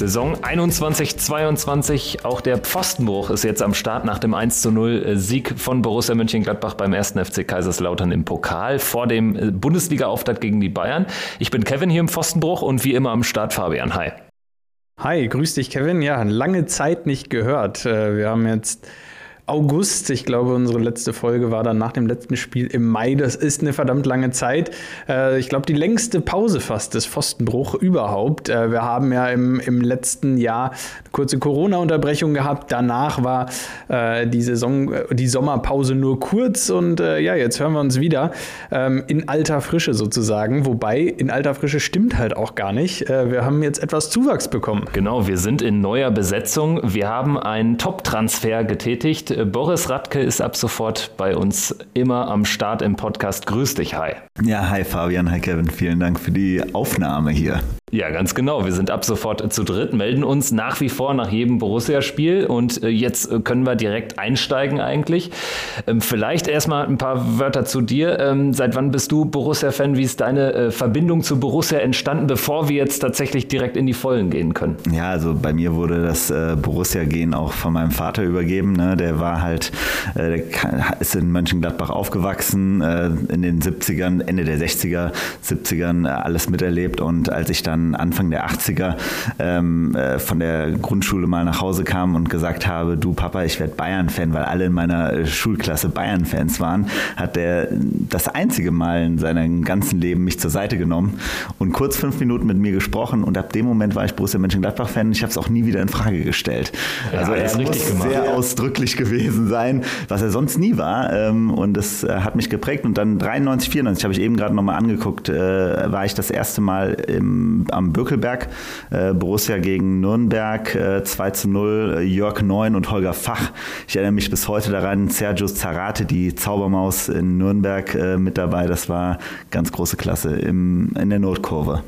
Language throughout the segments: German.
Saison 21-22. Auch der Pfostenbruch ist jetzt am Start nach dem 1-0 Sieg von Borussia Mönchengladbach beim 1. FC Kaiserslautern im Pokal vor dem äh, Bundesliga-Auftakt gegen die Bayern. Ich bin Kevin hier im Pfostenbruch und wie immer am Start Fabian. Hi. Hi, grüß dich Kevin. Ja, lange Zeit nicht gehört. Äh, wir haben jetzt August. Ich glaube, unsere letzte Folge war dann nach dem letzten Spiel im Mai. Das ist eine verdammt lange Zeit. Äh, ich glaube, die längste Pause fast des Pfostenbruch überhaupt. Äh, wir haben ja im, im letzten Jahr eine kurze Corona-Unterbrechung gehabt. Danach war äh, die Saison, die Sommerpause nur kurz und ja, jetzt hören wir uns wieder ähm, in alter Frische sozusagen. Wobei in alter Frische stimmt halt auch gar nicht. wir haben jetzt etwas Zuwachs bekommen. Genau, wir sind in neuer Besetzung. Wir haben einen Top-Transfer getätigt Boris Radke ist ab sofort bei uns immer am Start im Podcast. Grüß dich, hi. Ja, hi Fabian, hi Kevin. Vielen Dank für die Aufnahme hier. Ja, ganz genau. Wir sind ab sofort zu dritt, melden uns nach wie vor nach jedem Borussia-Spiel und äh, jetzt äh, können wir direkt einsteigen eigentlich. Ähm, vielleicht erstmal ein paar Wörter zu dir. Ähm, seit wann bist du Borussia-Fan? Wie ist deine äh, Verbindung zu Borussia entstanden, bevor wir jetzt tatsächlich direkt in die Vollen gehen können? Ja, also bei mir wurde das Borussia-Gehen auch von meinem Vater übergeben. Ne? Der war halt, der ist in Mönchengladbach aufgewachsen, in den 70ern, Ende der 60er, 70ern alles miterlebt und als ich dann dann Anfang der 80er ähm, äh, von der Grundschule mal nach Hause kam und gesagt habe, du Papa, ich werde Bayern-Fan, weil alle in meiner äh, Schulklasse Bayern-Fans waren, hat er das einzige Mal in seinem ganzen Leben mich zur Seite genommen und kurz fünf Minuten mit mir gesprochen und ab dem Moment war ich Borussia Mönchengladbach-Fan. Ich habe es auch nie wieder in Frage gestellt. Ja, also er ist muss sehr ja. ausdrücklich gewesen sein, was er sonst nie war ähm, und das äh, hat mich geprägt und dann 93, 94 habe ich eben gerade nochmal angeguckt, war ich das erste Mal im am Bökelberg. Äh, Borussia gegen Nürnberg äh, 2 zu 0, äh, Jörg Neun und Holger Fach. Ich erinnere mich bis heute daran, Sergio Zarate, die Zaubermaus in Nürnberg äh, mit dabei. Das war ganz große Klasse im, in der Notkurve.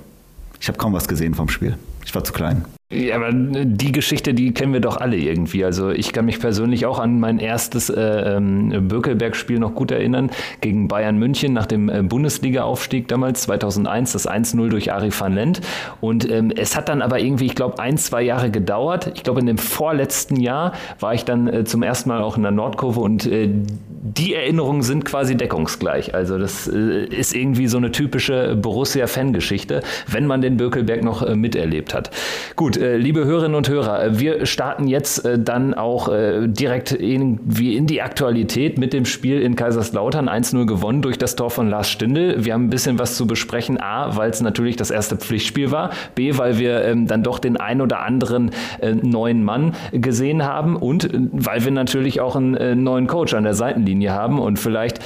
Ich habe kaum was gesehen vom Spiel. Ich war zu klein. Ja, aber die Geschichte, die kennen wir doch alle irgendwie. Also ich kann mich persönlich auch an mein erstes äh, ähm, Bökelberg-Spiel noch gut erinnern, gegen Bayern München nach dem äh, Bundesliga-Aufstieg damals, 2001, das 1-0 durch Ari van Lent. Und ähm, es hat dann aber irgendwie, ich glaube, ein, zwei Jahre gedauert. Ich glaube, in dem vorletzten Jahr war ich dann äh, zum ersten Mal auch in der Nordkurve und äh, die Erinnerungen sind quasi deckungsgleich. Also das äh, ist irgendwie so eine typische Borussia-Fangeschichte, wenn man den Bökelberg noch äh, miterlebt hat. Gut, liebe Hörerinnen und Hörer, äh, wir starten jetzt äh, dann auch direkt irgendwie in die Aktualität mit dem Spiel in Kaiserslautern 1-0 gewonnen durch das Tor von Lars Stindl. Wir haben ein bisschen was zu besprechen. A, weil es natürlich das erste Pflichtspiel war. B, weil wir ähm, dann doch den ein oder anderen neuen Mann gesehen haben und weil wir natürlich auch einen neuen Coach an der Seitenlinie haben. Und vielleicht,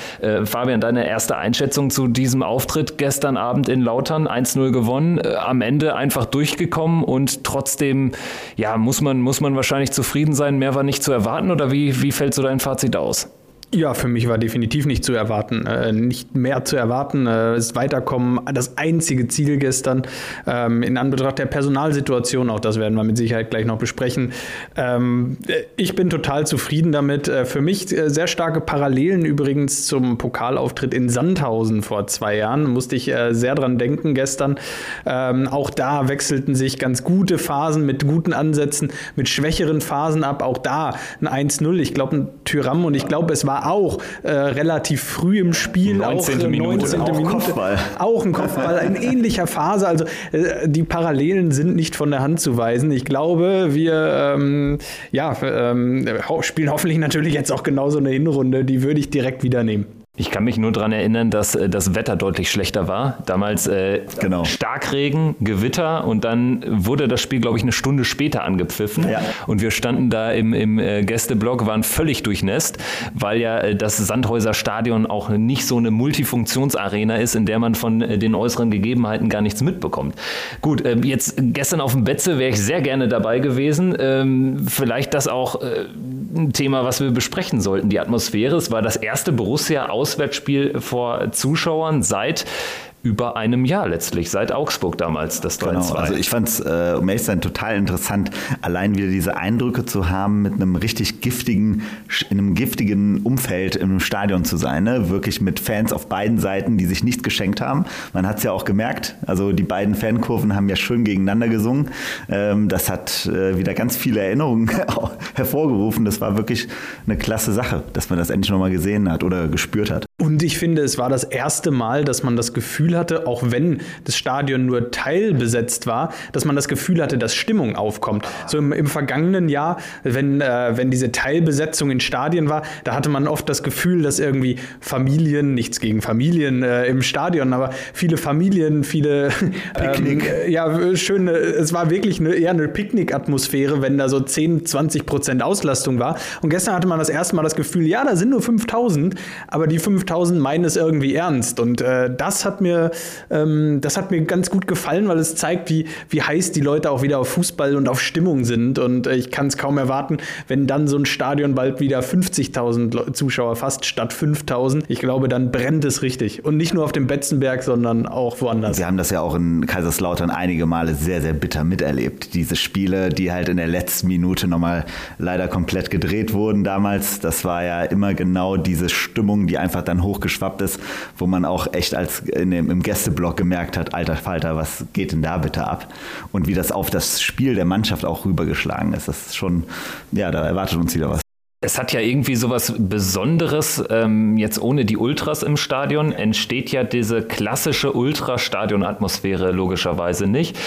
Fabian, deine erste Einschätzung zu diesem Auftritt gestern Abend in Lautern. 1-0 gewonnen, am Ende einfach durchgekommen und trotzdem trotzdem, ja, muss man, muss man wahrscheinlich zufrieden sein, mehr war nicht zu erwarten oder wie, wie fällt so dein Fazit aus? Ja, für mich war definitiv nicht zu erwarten, äh, nicht mehr zu erwarten. Äh, ist Weiterkommen das einzige Ziel gestern. Ähm, in Anbetracht der Personalsituation, auch das werden wir mit Sicherheit gleich noch besprechen. Ähm, ich bin total zufrieden damit. Äh, für mich äh, sehr starke Parallelen übrigens zum Pokalauftritt in Sandhausen vor zwei Jahren. Musste ich äh, sehr dran denken gestern. Ähm, auch da wechselten sich ganz gute Phasen mit guten Ansätzen, mit schwächeren Phasen ab. Auch da ein 1-0. Ich glaube, ein Tyram und ich glaube, es war auch äh, relativ früh im Spiel. 19. Auch, äh, Minute. 19. Auch Minute. Kopfball. Auch ein Kopfball in ähnlicher Phase. Also äh, die Parallelen sind nicht von der Hand zu weisen. Ich glaube, wir ähm, ja, ähm, spielen hoffentlich natürlich jetzt auch genauso eine Hinrunde. Die würde ich direkt wieder nehmen. Ich kann mich nur daran erinnern, dass äh, das Wetter deutlich schlechter war. Damals äh, genau. Starkregen, Gewitter und dann wurde das Spiel, glaube ich, eine Stunde später angepfiffen. Ja. Und wir standen da im, im äh, Gästeblock, waren völlig durchnässt, weil ja äh, das Sandhäuser Stadion auch nicht so eine Multifunktionsarena ist, in der man von äh, den äußeren Gegebenheiten gar nichts mitbekommt. Gut, äh, jetzt gestern auf dem Betze wäre ich sehr gerne dabei gewesen. Ähm, vielleicht das auch ein Thema, was wir besprechen sollten, die Atmosphäre. Es war das erste Borussia-Auswärtsspiel vor Zuschauern seit über einem Jahr letztlich, seit Augsburg damals, das 3 genau. Also ich fand es, äh, um ehrlich zu sein, total interessant, allein wieder diese Eindrücke zu haben, mit einem richtig giftigen, in einem giftigen Umfeld im Stadion zu sein. Ne? Wirklich mit Fans auf beiden Seiten, die sich nichts geschenkt haben. Man hat es ja auch gemerkt, also die beiden Fankurven haben ja schön gegeneinander gesungen. Ähm, das hat äh, wieder ganz viele Erinnerungen hervorgerufen. Das war wirklich eine klasse Sache, dass man das endlich nochmal gesehen hat oder gespürt hat. Und ich finde, es war das erste Mal, dass man das Gefühl hatte, auch wenn das Stadion nur teilbesetzt war, dass man das Gefühl hatte, dass Stimmung aufkommt. So im, im vergangenen Jahr, wenn, äh, wenn diese Teilbesetzung in Stadien war, da hatte man oft das Gefühl, dass irgendwie Familien, nichts gegen Familien äh, im Stadion, aber viele Familien, viele ähm, ja, schöne, es war wirklich eine, eher eine Picknick-Atmosphäre, wenn da so 10, 20 Prozent Auslastung war. Und gestern hatte man das erste Mal das Gefühl, ja, da sind nur 5000, aber die 5000 5000 meinen es irgendwie ernst. Und äh, das, hat mir, ähm, das hat mir ganz gut gefallen, weil es zeigt, wie, wie heiß die Leute auch wieder auf Fußball und auf Stimmung sind. Und äh, ich kann es kaum erwarten, wenn dann so ein Stadion bald wieder 50.000 Zuschauer fast statt 5.000. Ich glaube, dann brennt es richtig. Und nicht nur auf dem Betzenberg, sondern auch woanders. Wir haben das ja auch in Kaiserslautern einige Male sehr, sehr bitter miterlebt. Diese Spiele, die halt in der letzten Minute nochmal leider komplett gedreht wurden damals. Das war ja immer genau diese Stimmung, die einfach dann dann hochgeschwappt ist, wo man auch echt als in dem, im Gästeblock gemerkt hat, alter Falter, was geht denn da bitte ab? Und wie das auf das Spiel der Mannschaft auch rübergeschlagen ist. Das ist schon, ja, da erwartet uns wieder was. Es hat ja irgendwie sowas Besonderes, ähm, jetzt ohne die Ultras im Stadion entsteht ja diese klassische Ultrastadion-Atmosphäre logischerweise nicht.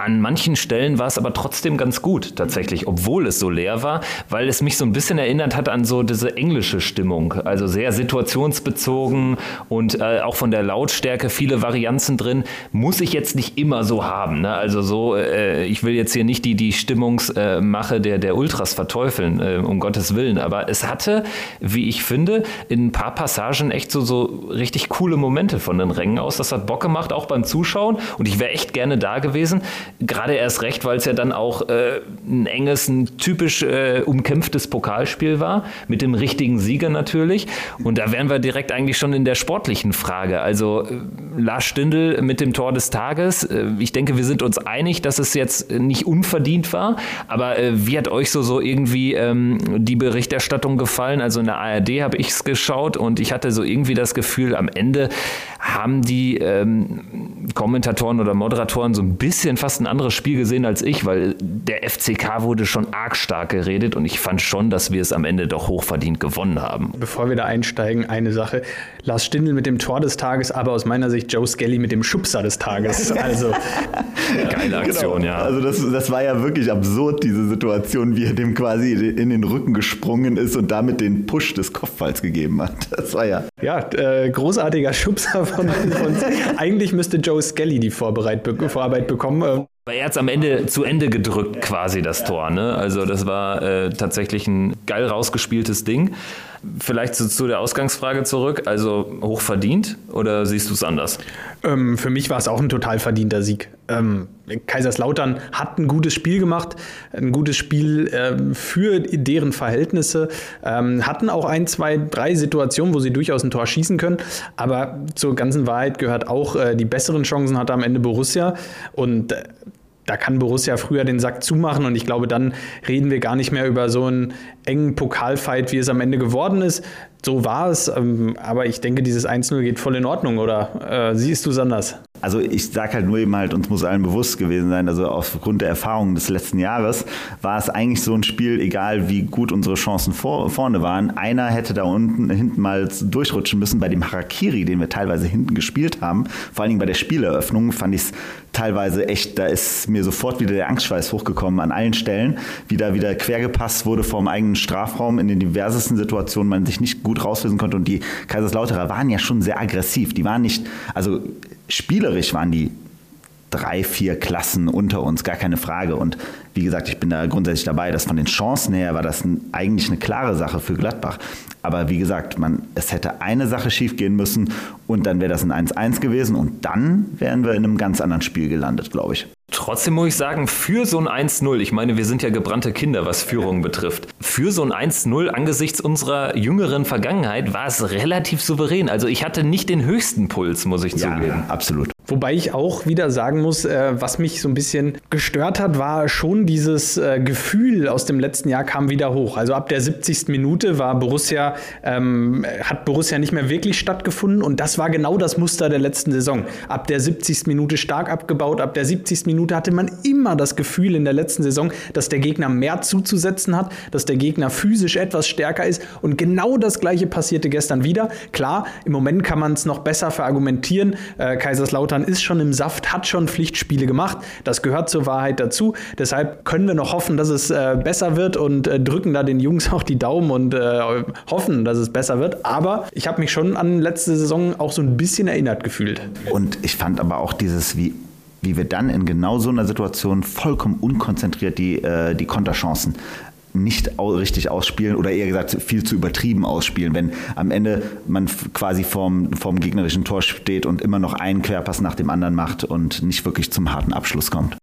An manchen Stellen war es aber trotzdem ganz gut, tatsächlich, obwohl es so leer war, weil es mich so ein bisschen erinnert hat an so diese englische Stimmung. Also sehr situationsbezogen und äh, auch von der Lautstärke viele Varianzen drin. Muss ich jetzt nicht immer so haben. Ne? Also so, äh, ich will jetzt hier nicht die, die Stimmungsmache äh, der, der Ultras verteufeln, äh, um Gottes Willen. Aber es hatte, wie ich finde, in ein paar Passagen echt so, so richtig coole Momente von den Rängen aus. Das hat Bock gemacht, auch beim Zuschauen. Und ich wäre echt gerne da gewesen. Gerade erst recht, weil es ja dann auch äh, ein enges, ein typisch äh, umkämpftes Pokalspiel war, mit dem richtigen Sieger natürlich. Und da wären wir direkt eigentlich schon in der sportlichen Frage. Also äh, Lars Stindl mit dem Tor des Tages. Äh, ich denke, wir sind uns einig, dass es jetzt nicht unverdient war. Aber äh, wie hat euch so, so irgendwie ähm, die Berichterstattung gefallen? Also in der ARD habe ich es geschaut und ich hatte so irgendwie das Gefühl, am Ende haben die ähm, Kommentatoren oder Moderatoren so ein bisschen fast ein anderes Spiel gesehen als ich, weil der FCK wurde schon arg stark geredet und ich fand schon, dass wir es am Ende doch hochverdient gewonnen haben. Bevor wir da einsteigen, eine Sache. Lars Stindl mit dem Tor des Tages, aber aus meiner Sicht Joe Skelly mit dem Schubser des Tages. Also geile Aktion, genau. ja. Also das, das war ja wirklich absurd, diese Situation, wie er dem quasi in den Rücken gesprungen ist und damit den Push des Kopfballs gegeben hat. Das war ja. Ja, äh, großartiger Schubser von, von Eigentlich müsste Joe Skelly die Vorarbeit bekommen. Ähm, aber er hat es am Ende zu Ende gedrückt, quasi das Tor. Ne? Also das war äh, tatsächlich ein geil rausgespieltes Ding. Vielleicht zu, zu, der Ausgangsfrage zurück. Also hoch verdient oder siehst du es anders? Ähm, für mich war es auch ein total verdienter Sieg. Ähm, Kaiserslautern hat ein gutes Spiel gemacht, ein gutes Spiel ähm, für deren Verhältnisse, ähm, hatten auch ein, zwei, drei Situationen, wo sie durchaus ein Tor schießen können. Aber zur ganzen Wahrheit gehört auch, äh, die besseren Chancen hatte am Ende Borussia. Und äh, da kann Borussia früher den Sack zumachen und ich glaube, dann reden wir gar nicht mehr über so einen engen Pokalfight, wie es am Ende geworden ist. So war es, ähm, aber ich denke, dieses 1-0 geht voll in Ordnung, oder äh, siehst du es anders? Also ich sage halt nur eben halt, uns muss allen bewusst gewesen sein, also aufgrund der Erfahrungen des letzten Jahres war es eigentlich so ein Spiel, egal wie gut unsere Chancen vor, vorne waren, einer hätte da unten hinten mal durchrutschen müssen bei dem Harakiri, den wir teilweise hinten gespielt haben. Vor allen Dingen bei der Spieleröffnung fand ich es teilweise echt, da ist mir sofort wieder der Angstschweiß hochgekommen an allen Stellen, wie da wieder quergepasst wurde vom eigenen Strafraum in den diversesten Situationen, man sich nicht gut rauslösen konnte und die Kaiserslauterer waren ja schon sehr aggressiv. Die waren nicht, also spielerisch waren die drei, vier Klassen unter uns, gar keine Frage. Und wie gesagt, ich bin da grundsätzlich dabei, dass von den Chancen her war das eigentlich eine klare Sache für Gladbach. Aber wie gesagt, man, es hätte eine Sache schiefgehen müssen und dann wäre das ein 1-1 gewesen und dann wären wir in einem ganz anderen Spiel gelandet, glaube ich. Trotzdem muss ich sagen, für so ein 1-0, ich meine, wir sind ja gebrannte Kinder, was Führung betrifft. Für so ein 1-0 angesichts unserer jüngeren Vergangenheit war es relativ souverän. Also ich hatte nicht den höchsten Puls, muss ich ja, zugeben. Absolut. Wobei ich auch wieder sagen muss, äh, was mich so ein bisschen gestört hat, war schon dieses äh, Gefühl aus dem letzten Jahr kam wieder hoch. Also ab der 70. Minute war Borussia, ähm, hat Borussia nicht mehr wirklich stattgefunden und das war genau das Muster der letzten Saison. Ab der 70. Minute stark abgebaut, ab der 70. Minute hatte man immer das Gefühl in der letzten Saison, dass der Gegner mehr zuzusetzen hat, dass der Gegner physisch etwas stärker ist und genau das gleiche passierte gestern wieder. Klar, im Moment kann man es noch besser verargumentieren. Äh, Kaiserslautern Deutschland ist schon im Saft, hat schon Pflichtspiele gemacht. Das gehört zur Wahrheit dazu. Deshalb können wir noch hoffen, dass es äh, besser wird und äh, drücken da den Jungs auch die Daumen und äh, hoffen, dass es besser wird. Aber ich habe mich schon an letzte Saison auch so ein bisschen erinnert gefühlt. Und ich fand aber auch dieses, wie wie wir dann in genau so einer Situation vollkommen unkonzentriert die, äh, die Konterchancen nicht richtig ausspielen oder eher gesagt viel zu übertrieben ausspielen, wenn am Ende man quasi vorm, vorm gegnerischen Tor steht und immer noch einen Querpass nach dem anderen macht und nicht wirklich zum harten Abschluss kommt.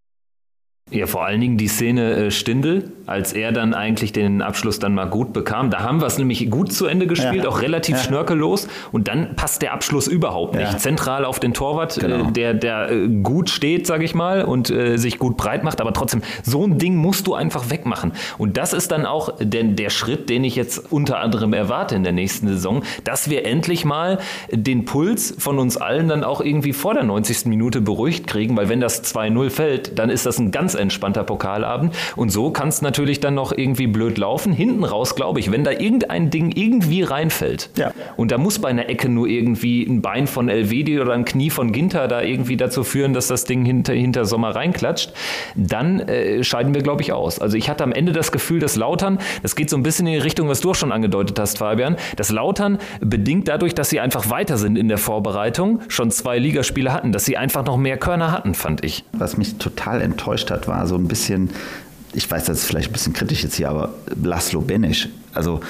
Ja, vor allen Dingen die Szene äh, Stindl, als er dann eigentlich den Abschluss dann mal gut bekam. Da haben wir es nämlich gut zu Ende gespielt, ja. auch relativ ja. schnörkellos. Und dann passt der Abschluss überhaupt nicht. Ja. Zentral auf den Torwart, äh, genau. äh, der, der äh, gut steht, sage ich mal, und äh, sich gut breit macht. Aber trotzdem, so ein Ding musst du einfach wegmachen. Und das ist dann auch der, der Schritt, den ich jetzt unter anderem erwarte in der nächsten Saison, dass wir endlich mal den Puls von uns allen dann auch irgendwie vor der 90. Minute beruhigt kriegen. Weil wenn das 2-0 fällt, dann ist das ein ganz entspannter Pokalabend. Und so kann es natürlich dann noch irgendwie blöd laufen. Hinten raus, glaube ich, wenn da irgendein Ding irgendwie reinfällt ja. und da muss bei einer Ecke nur irgendwie ein Bein von Elvedi oder ein Knie von Ginter da irgendwie dazu führen, dass das Ding hinter, hinter Sommer reinklatscht, dann äh, scheiden wir, glaube ich, aus. Also ich hatte am Ende das Gefühl, dass Lautern, das geht so ein bisschen in die Richtung, was du auch schon angedeutet hast, Fabian, dass Lautern bedingt dadurch, dass sie einfach weiter sind in der Vorbereitung, schon zwei Ligaspiele hatten, dass sie einfach noch mehr Körner hatten, fand ich. Was mich total enttäuscht hat, war so ein bisschen, ich weiß, das ist vielleicht ein bisschen kritisch jetzt hier, aber Laszlo Benisch. Also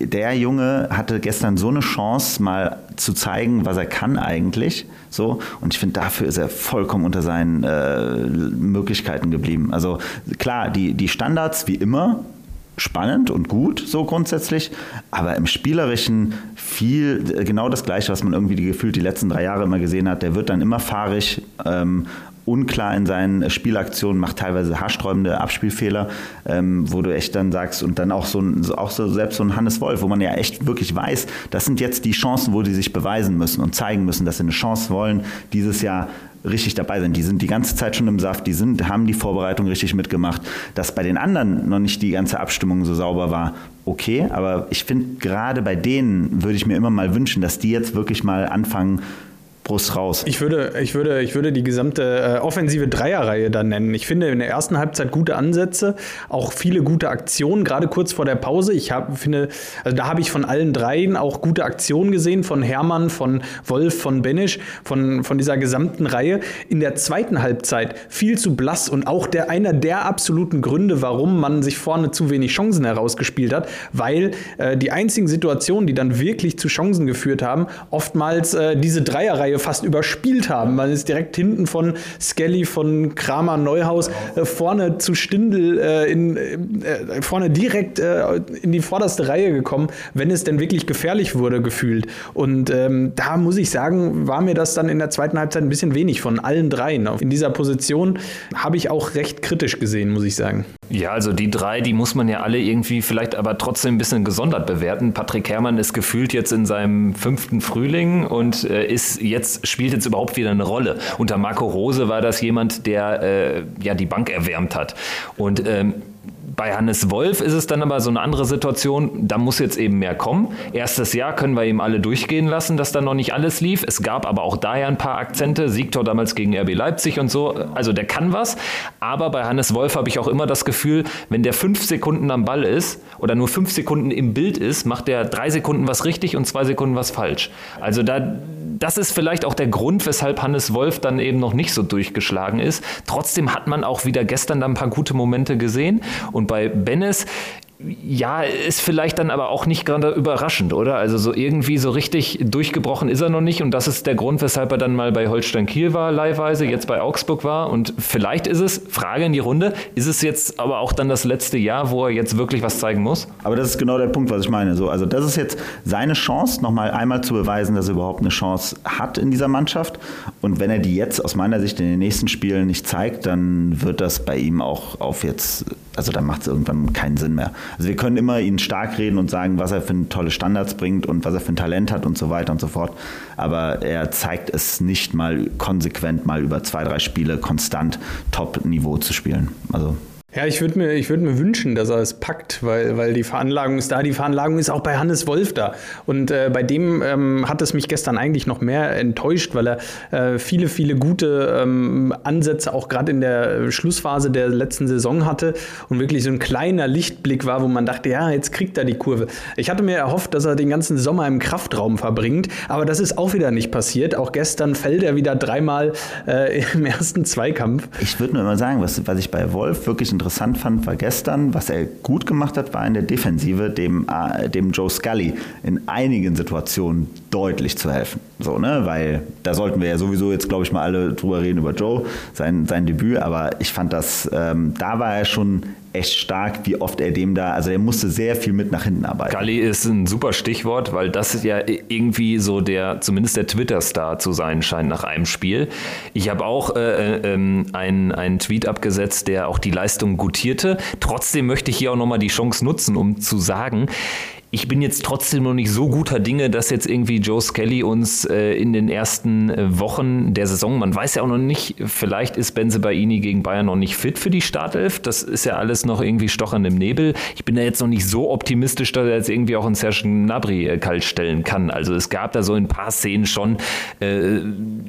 der Junge hatte gestern so eine Chance, mal zu zeigen, was er kann eigentlich. So, und ich finde, dafür ist er vollkommen unter seinen äh, Möglichkeiten geblieben. Also klar, die, die Standards wie immer, spannend und gut, so grundsätzlich, aber im Spielerischen viel, äh, genau das Gleiche, was man irgendwie gefühlt die letzten drei Jahre immer gesehen hat. Der wird dann immer fahrig ähm, unklar in seinen Spielaktionen, macht teilweise haarsträubende Abspielfehler, ähm, wo du echt dann sagst, und dann auch so, ein, auch so selbst so ein Hannes Wolf, wo man ja echt wirklich weiß, das sind jetzt die Chancen, wo die sich beweisen müssen und zeigen müssen, dass sie eine Chance wollen, dieses Jahr richtig dabei sind. Die sind die ganze Zeit schon im Saft, die sind, haben die Vorbereitung richtig mitgemacht. Dass bei den anderen noch nicht die ganze Abstimmung so sauber war, okay, aber ich finde, gerade bei denen würde ich mir immer mal wünschen, dass die jetzt wirklich mal anfangen, Brust raus. Ich würde, ich würde, ich würde die gesamte äh, offensive Dreierreihe dann nennen. Ich finde in der ersten Halbzeit gute Ansätze, auch viele gute Aktionen, gerade kurz vor der Pause. Ich hab, finde, also da habe ich von allen dreien auch gute Aktionen gesehen, von Hermann, von Wolf, von Benisch, von, von dieser gesamten Reihe. In der zweiten Halbzeit viel zu blass und auch der, einer der absoluten Gründe, warum man sich vorne zu wenig Chancen herausgespielt hat, weil äh, die einzigen Situationen, die dann wirklich zu Chancen geführt haben, oftmals äh, diese Dreierreihe Reihe fast überspielt haben. Man ist direkt hinten von Skelly, von Kramer, Neuhaus äh, vorne zu Stindel, äh, in, äh, vorne direkt äh, in die vorderste Reihe gekommen, wenn es denn wirklich gefährlich wurde, gefühlt. Und ähm, da muss ich sagen, war mir das dann in der zweiten Halbzeit ein bisschen wenig von allen dreien. In dieser Position habe ich auch recht kritisch gesehen, muss ich sagen. Ja, also die drei, die muss man ja alle irgendwie vielleicht aber trotzdem ein bisschen gesondert bewerten. Patrick Herrmann ist gefühlt jetzt in seinem fünften Frühling und äh, ist jetzt, spielt jetzt überhaupt wieder eine Rolle. Unter Marco Rose war das jemand, der äh, ja die Bank erwärmt hat. Und ähm, bei Hannes Wolf ist es dann aber so eine andere Situation, da muss jetzt eben mehr kommen. Erstes Jahr können wir ihm alle durchgehen lassen, dass da noch nicht alles lief. Es gab aber auch daher ein paar Akzente, Siegtor damals gegen RB Leipzig und so. Also der kann was. Aber bei Hannes Wolf habe ich auch immer das Gefühl, wenn der fünf Sekunden am Ball ist oder nur fünf Sekunden im Bild ist, macht der drei Sekunden was richtig und zwei Sekunden was falsch. Also da, das ist vielleicht auch der Grund, weshalb Hannes Wolf dann eben noch nicht so durchgeschlagen ist. Trotzdem hat man auch wieder gestern da ein paar gute Momente gesehen. Und bei Bennis, ja, ist vielleicht dann aber auch nicht gerade überraschend, oder? Also so irgendwie so richtig durchgebrochen ist er noch nicht und das ist der Grund, weshalb er dann mal bei Holstein Kiel war, leihweise, jetzt bei Augsburg war und vielleicht ist es, Frage in die Runde, ist es jetzt aber auch dann das letzte Jahr, wo er jetzt wirklich was zeigen muss? Aber das ist genau der Punkt, was ich meine. So, also das ist jetzt seine Chance, nochmal einmal zu beweisen, dass er überhaupt eine Chance hat in dieser Mannschaft und wenn er die jetzt aus meiner Sicht in den nächsten Spielen nicht zeigt, dann wird das bei ihm auch auf jetzt also dann macht es irgendwann keinen Sinn mehr. Also wir können immer ihn stark reden und sagen, was er für tolle Standards bringt und was er für ein Talent hat und so weiter und so fort. Aber er zeigt es nicht mal konsequent mal über zwei, drei Spiele konstant Top-Niveau zu spielen. Also ja, ich würde mir, würd mir wünschen, dass er es packt, weil, weil die Veranlagung ist da. Die Veranlagung ist auch bei Hannes Wolf da. Und äh, bei dem ähm, hat es mich gestern eigentlich noch mehr enttäuscht, weil er äh, viele, viele gute ähm, Ansätze auch gerade in der Schlussphase der letzten Saison hatte und wirklich so ein kleiner Lichtblick war, wo man dachte, ja, jetzt kriegt er die Kurve. Ich hatte mir erhofft, dass er den ganzen Sommer im Kraftraum verbringt, aber das ist auch wieder nicht passiert. Auch gestern fällt er wieder dreimal äh, im ersten Zweikampf. Ich würde nur mal sagen, was, was ich bei Wolf wirklich ein interessant fand, war gestern, was er gut gemacht hat, war in der Defensive dem, äh, dem Joe Scully in einigen Situationen deutlich zu helfen. So, ne? Weil da sollten wir ja sowieso jetzt, glaube ich, mal alle drüber reden über Joe, sein, sein Debüt. Aber ich fand das, ähm, da war er schon echt stark, wie oft er dem da, also er musste sehr viel mit nach hinten arbeiten. Galli ist ein super Stichwort, weil das ist ja irgendwie so der, zumindest der Twitter-Star zu sein scheint nach einem Spiel. Ich habe auch äh, äh, ähm, einen, einen Tweet abgesetzt, der auch die Leistung gutierte. Trotzdem möchte ich hier auch nochmal die Chance nutzen, um zu sagen, ich bin jetzt trotzdem noch nicht so guter Dinge, dass jetzt irgendwie Joe Skelly uns äh, in den ersten äh, Wochen der Saison, man weiß ja auch noch nicht, vielleicht ist Benze Baini gegen Bayern noch nicht fit für die Startelf. Das ist ja alles noch irgendwie stochern im Nebel. Ich bin da jetzt noch nicht so optimistisch, dass er jetzt irgendwie auch einen Serge Gnabry äh, kalt stellen kann. Also es gab da so ein paar Szenen schon äh,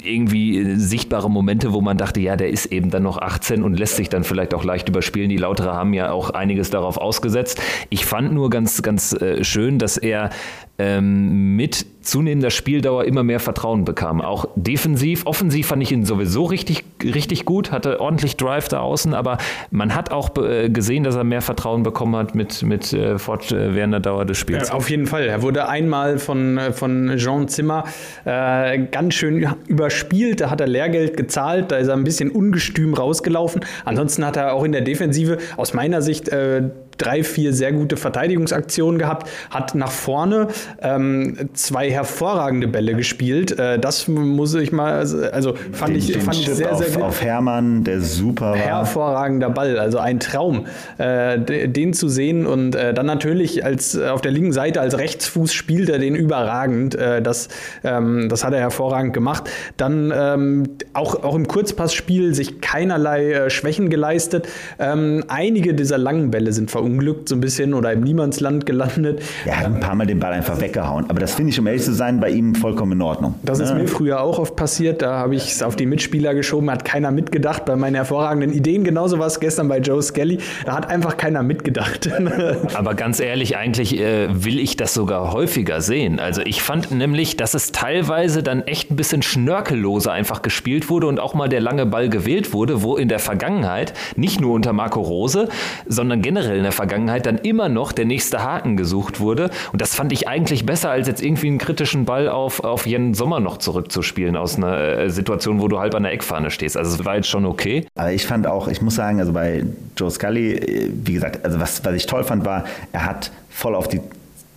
irgendwie sichtbare Momente, wo man dachte, ja, der ist eben dann noch 18 und lässt sich dann vielleicht auch leicht überspielen. Die Lautere haben ja auch einiges darauf ausgesetzt. Ich fand nur ganz, ganz äh, schön, dass er ähm, mit zunehmender Spieldauer immer mehr Vertrauen bekam. Auch defensiv, offensiv fand ich ihn sowieso richtig, richtig gut, hatte ordentlich Drive da außen, aber man hat auch äh, gesehen, dass er mehr Vertrauen bekommen hat mit, mit äh, fortwährender Dauer des Spiels. Ja, auf jeden Fall. Er wurde einmal von, äh, von Jean Zimmer äh, ganz schön überspielt, da hat er Lehrgeld gezahlt, da ist er ein bisschen ungestüm rausgelaufen. Ansonsten hat er auch in der Defensive aus meiner Sicht äh, drei, vier sehr gute Verteidigungsaktionen gehabt, hat nach vorne ähm, zwei hervorragende Bälle gespielt. Äh, das muss ich mal, also fand den, ich, fand ich sehr, sehr gut. Auf Hermann, der super war. Hervorragender Ball, also ein Traum, äh, den zu sehen und äh, dann natürlich als auf der linken Seite als Rechtsfuß spielt er den überragend. Äh, das, ähm, das hat er hervorragend gemacht. Dann ähm, auch, auch im Kurzpassspiel sich keinerlei äh, Schwächen geleistet. Ähm, einige dieser langen Bälle sind verunglückt so ein bisschen oder im Niemandsland gelandet. Er hat ein paar Mal den Ball einfach weggehauen. Aber das finde ich, um ehrlich zu sein, bei ihm vollkommen in Ordnung. Das ist ja. mir früher auch oft passiert. Da habe ich es auf die Mitspieler geschoben, hat keiner mitgedacht bei meinen hervorragenden Ideen. Genauso war es gestern bei Joe Skelly. Da hat einfach keiner mitgedacht. Aber ganz ehrlich, eigentlich äh, will ich das sogar häufiger sehen. Also ich fand nämlich, dass es teilweise dann echt ein bisschen schnörkelloser einfach gespielt wurde und auch mal der lange Ball gewählt wurde, wo in der Vergangenheit, nicht nur unter Marco Rose, sondern generell in der Vergangenheit dann immer noch der nächste Haken gesucht wurde. Und das fand ich eigentlich besser, als jetzt irgendwie einen kritischen Ball auf, auf Jen Sommer noch zurückzuspielen aus einer äh, Situation, wo du halb an der Eckfahne stehst. Also es war jetzt schon okay. Aber ich fand auch, ich muss sagen, also bei Joe Scully, äh, wie gesagt, also was, was ich toll fand, war, er hat voll auf die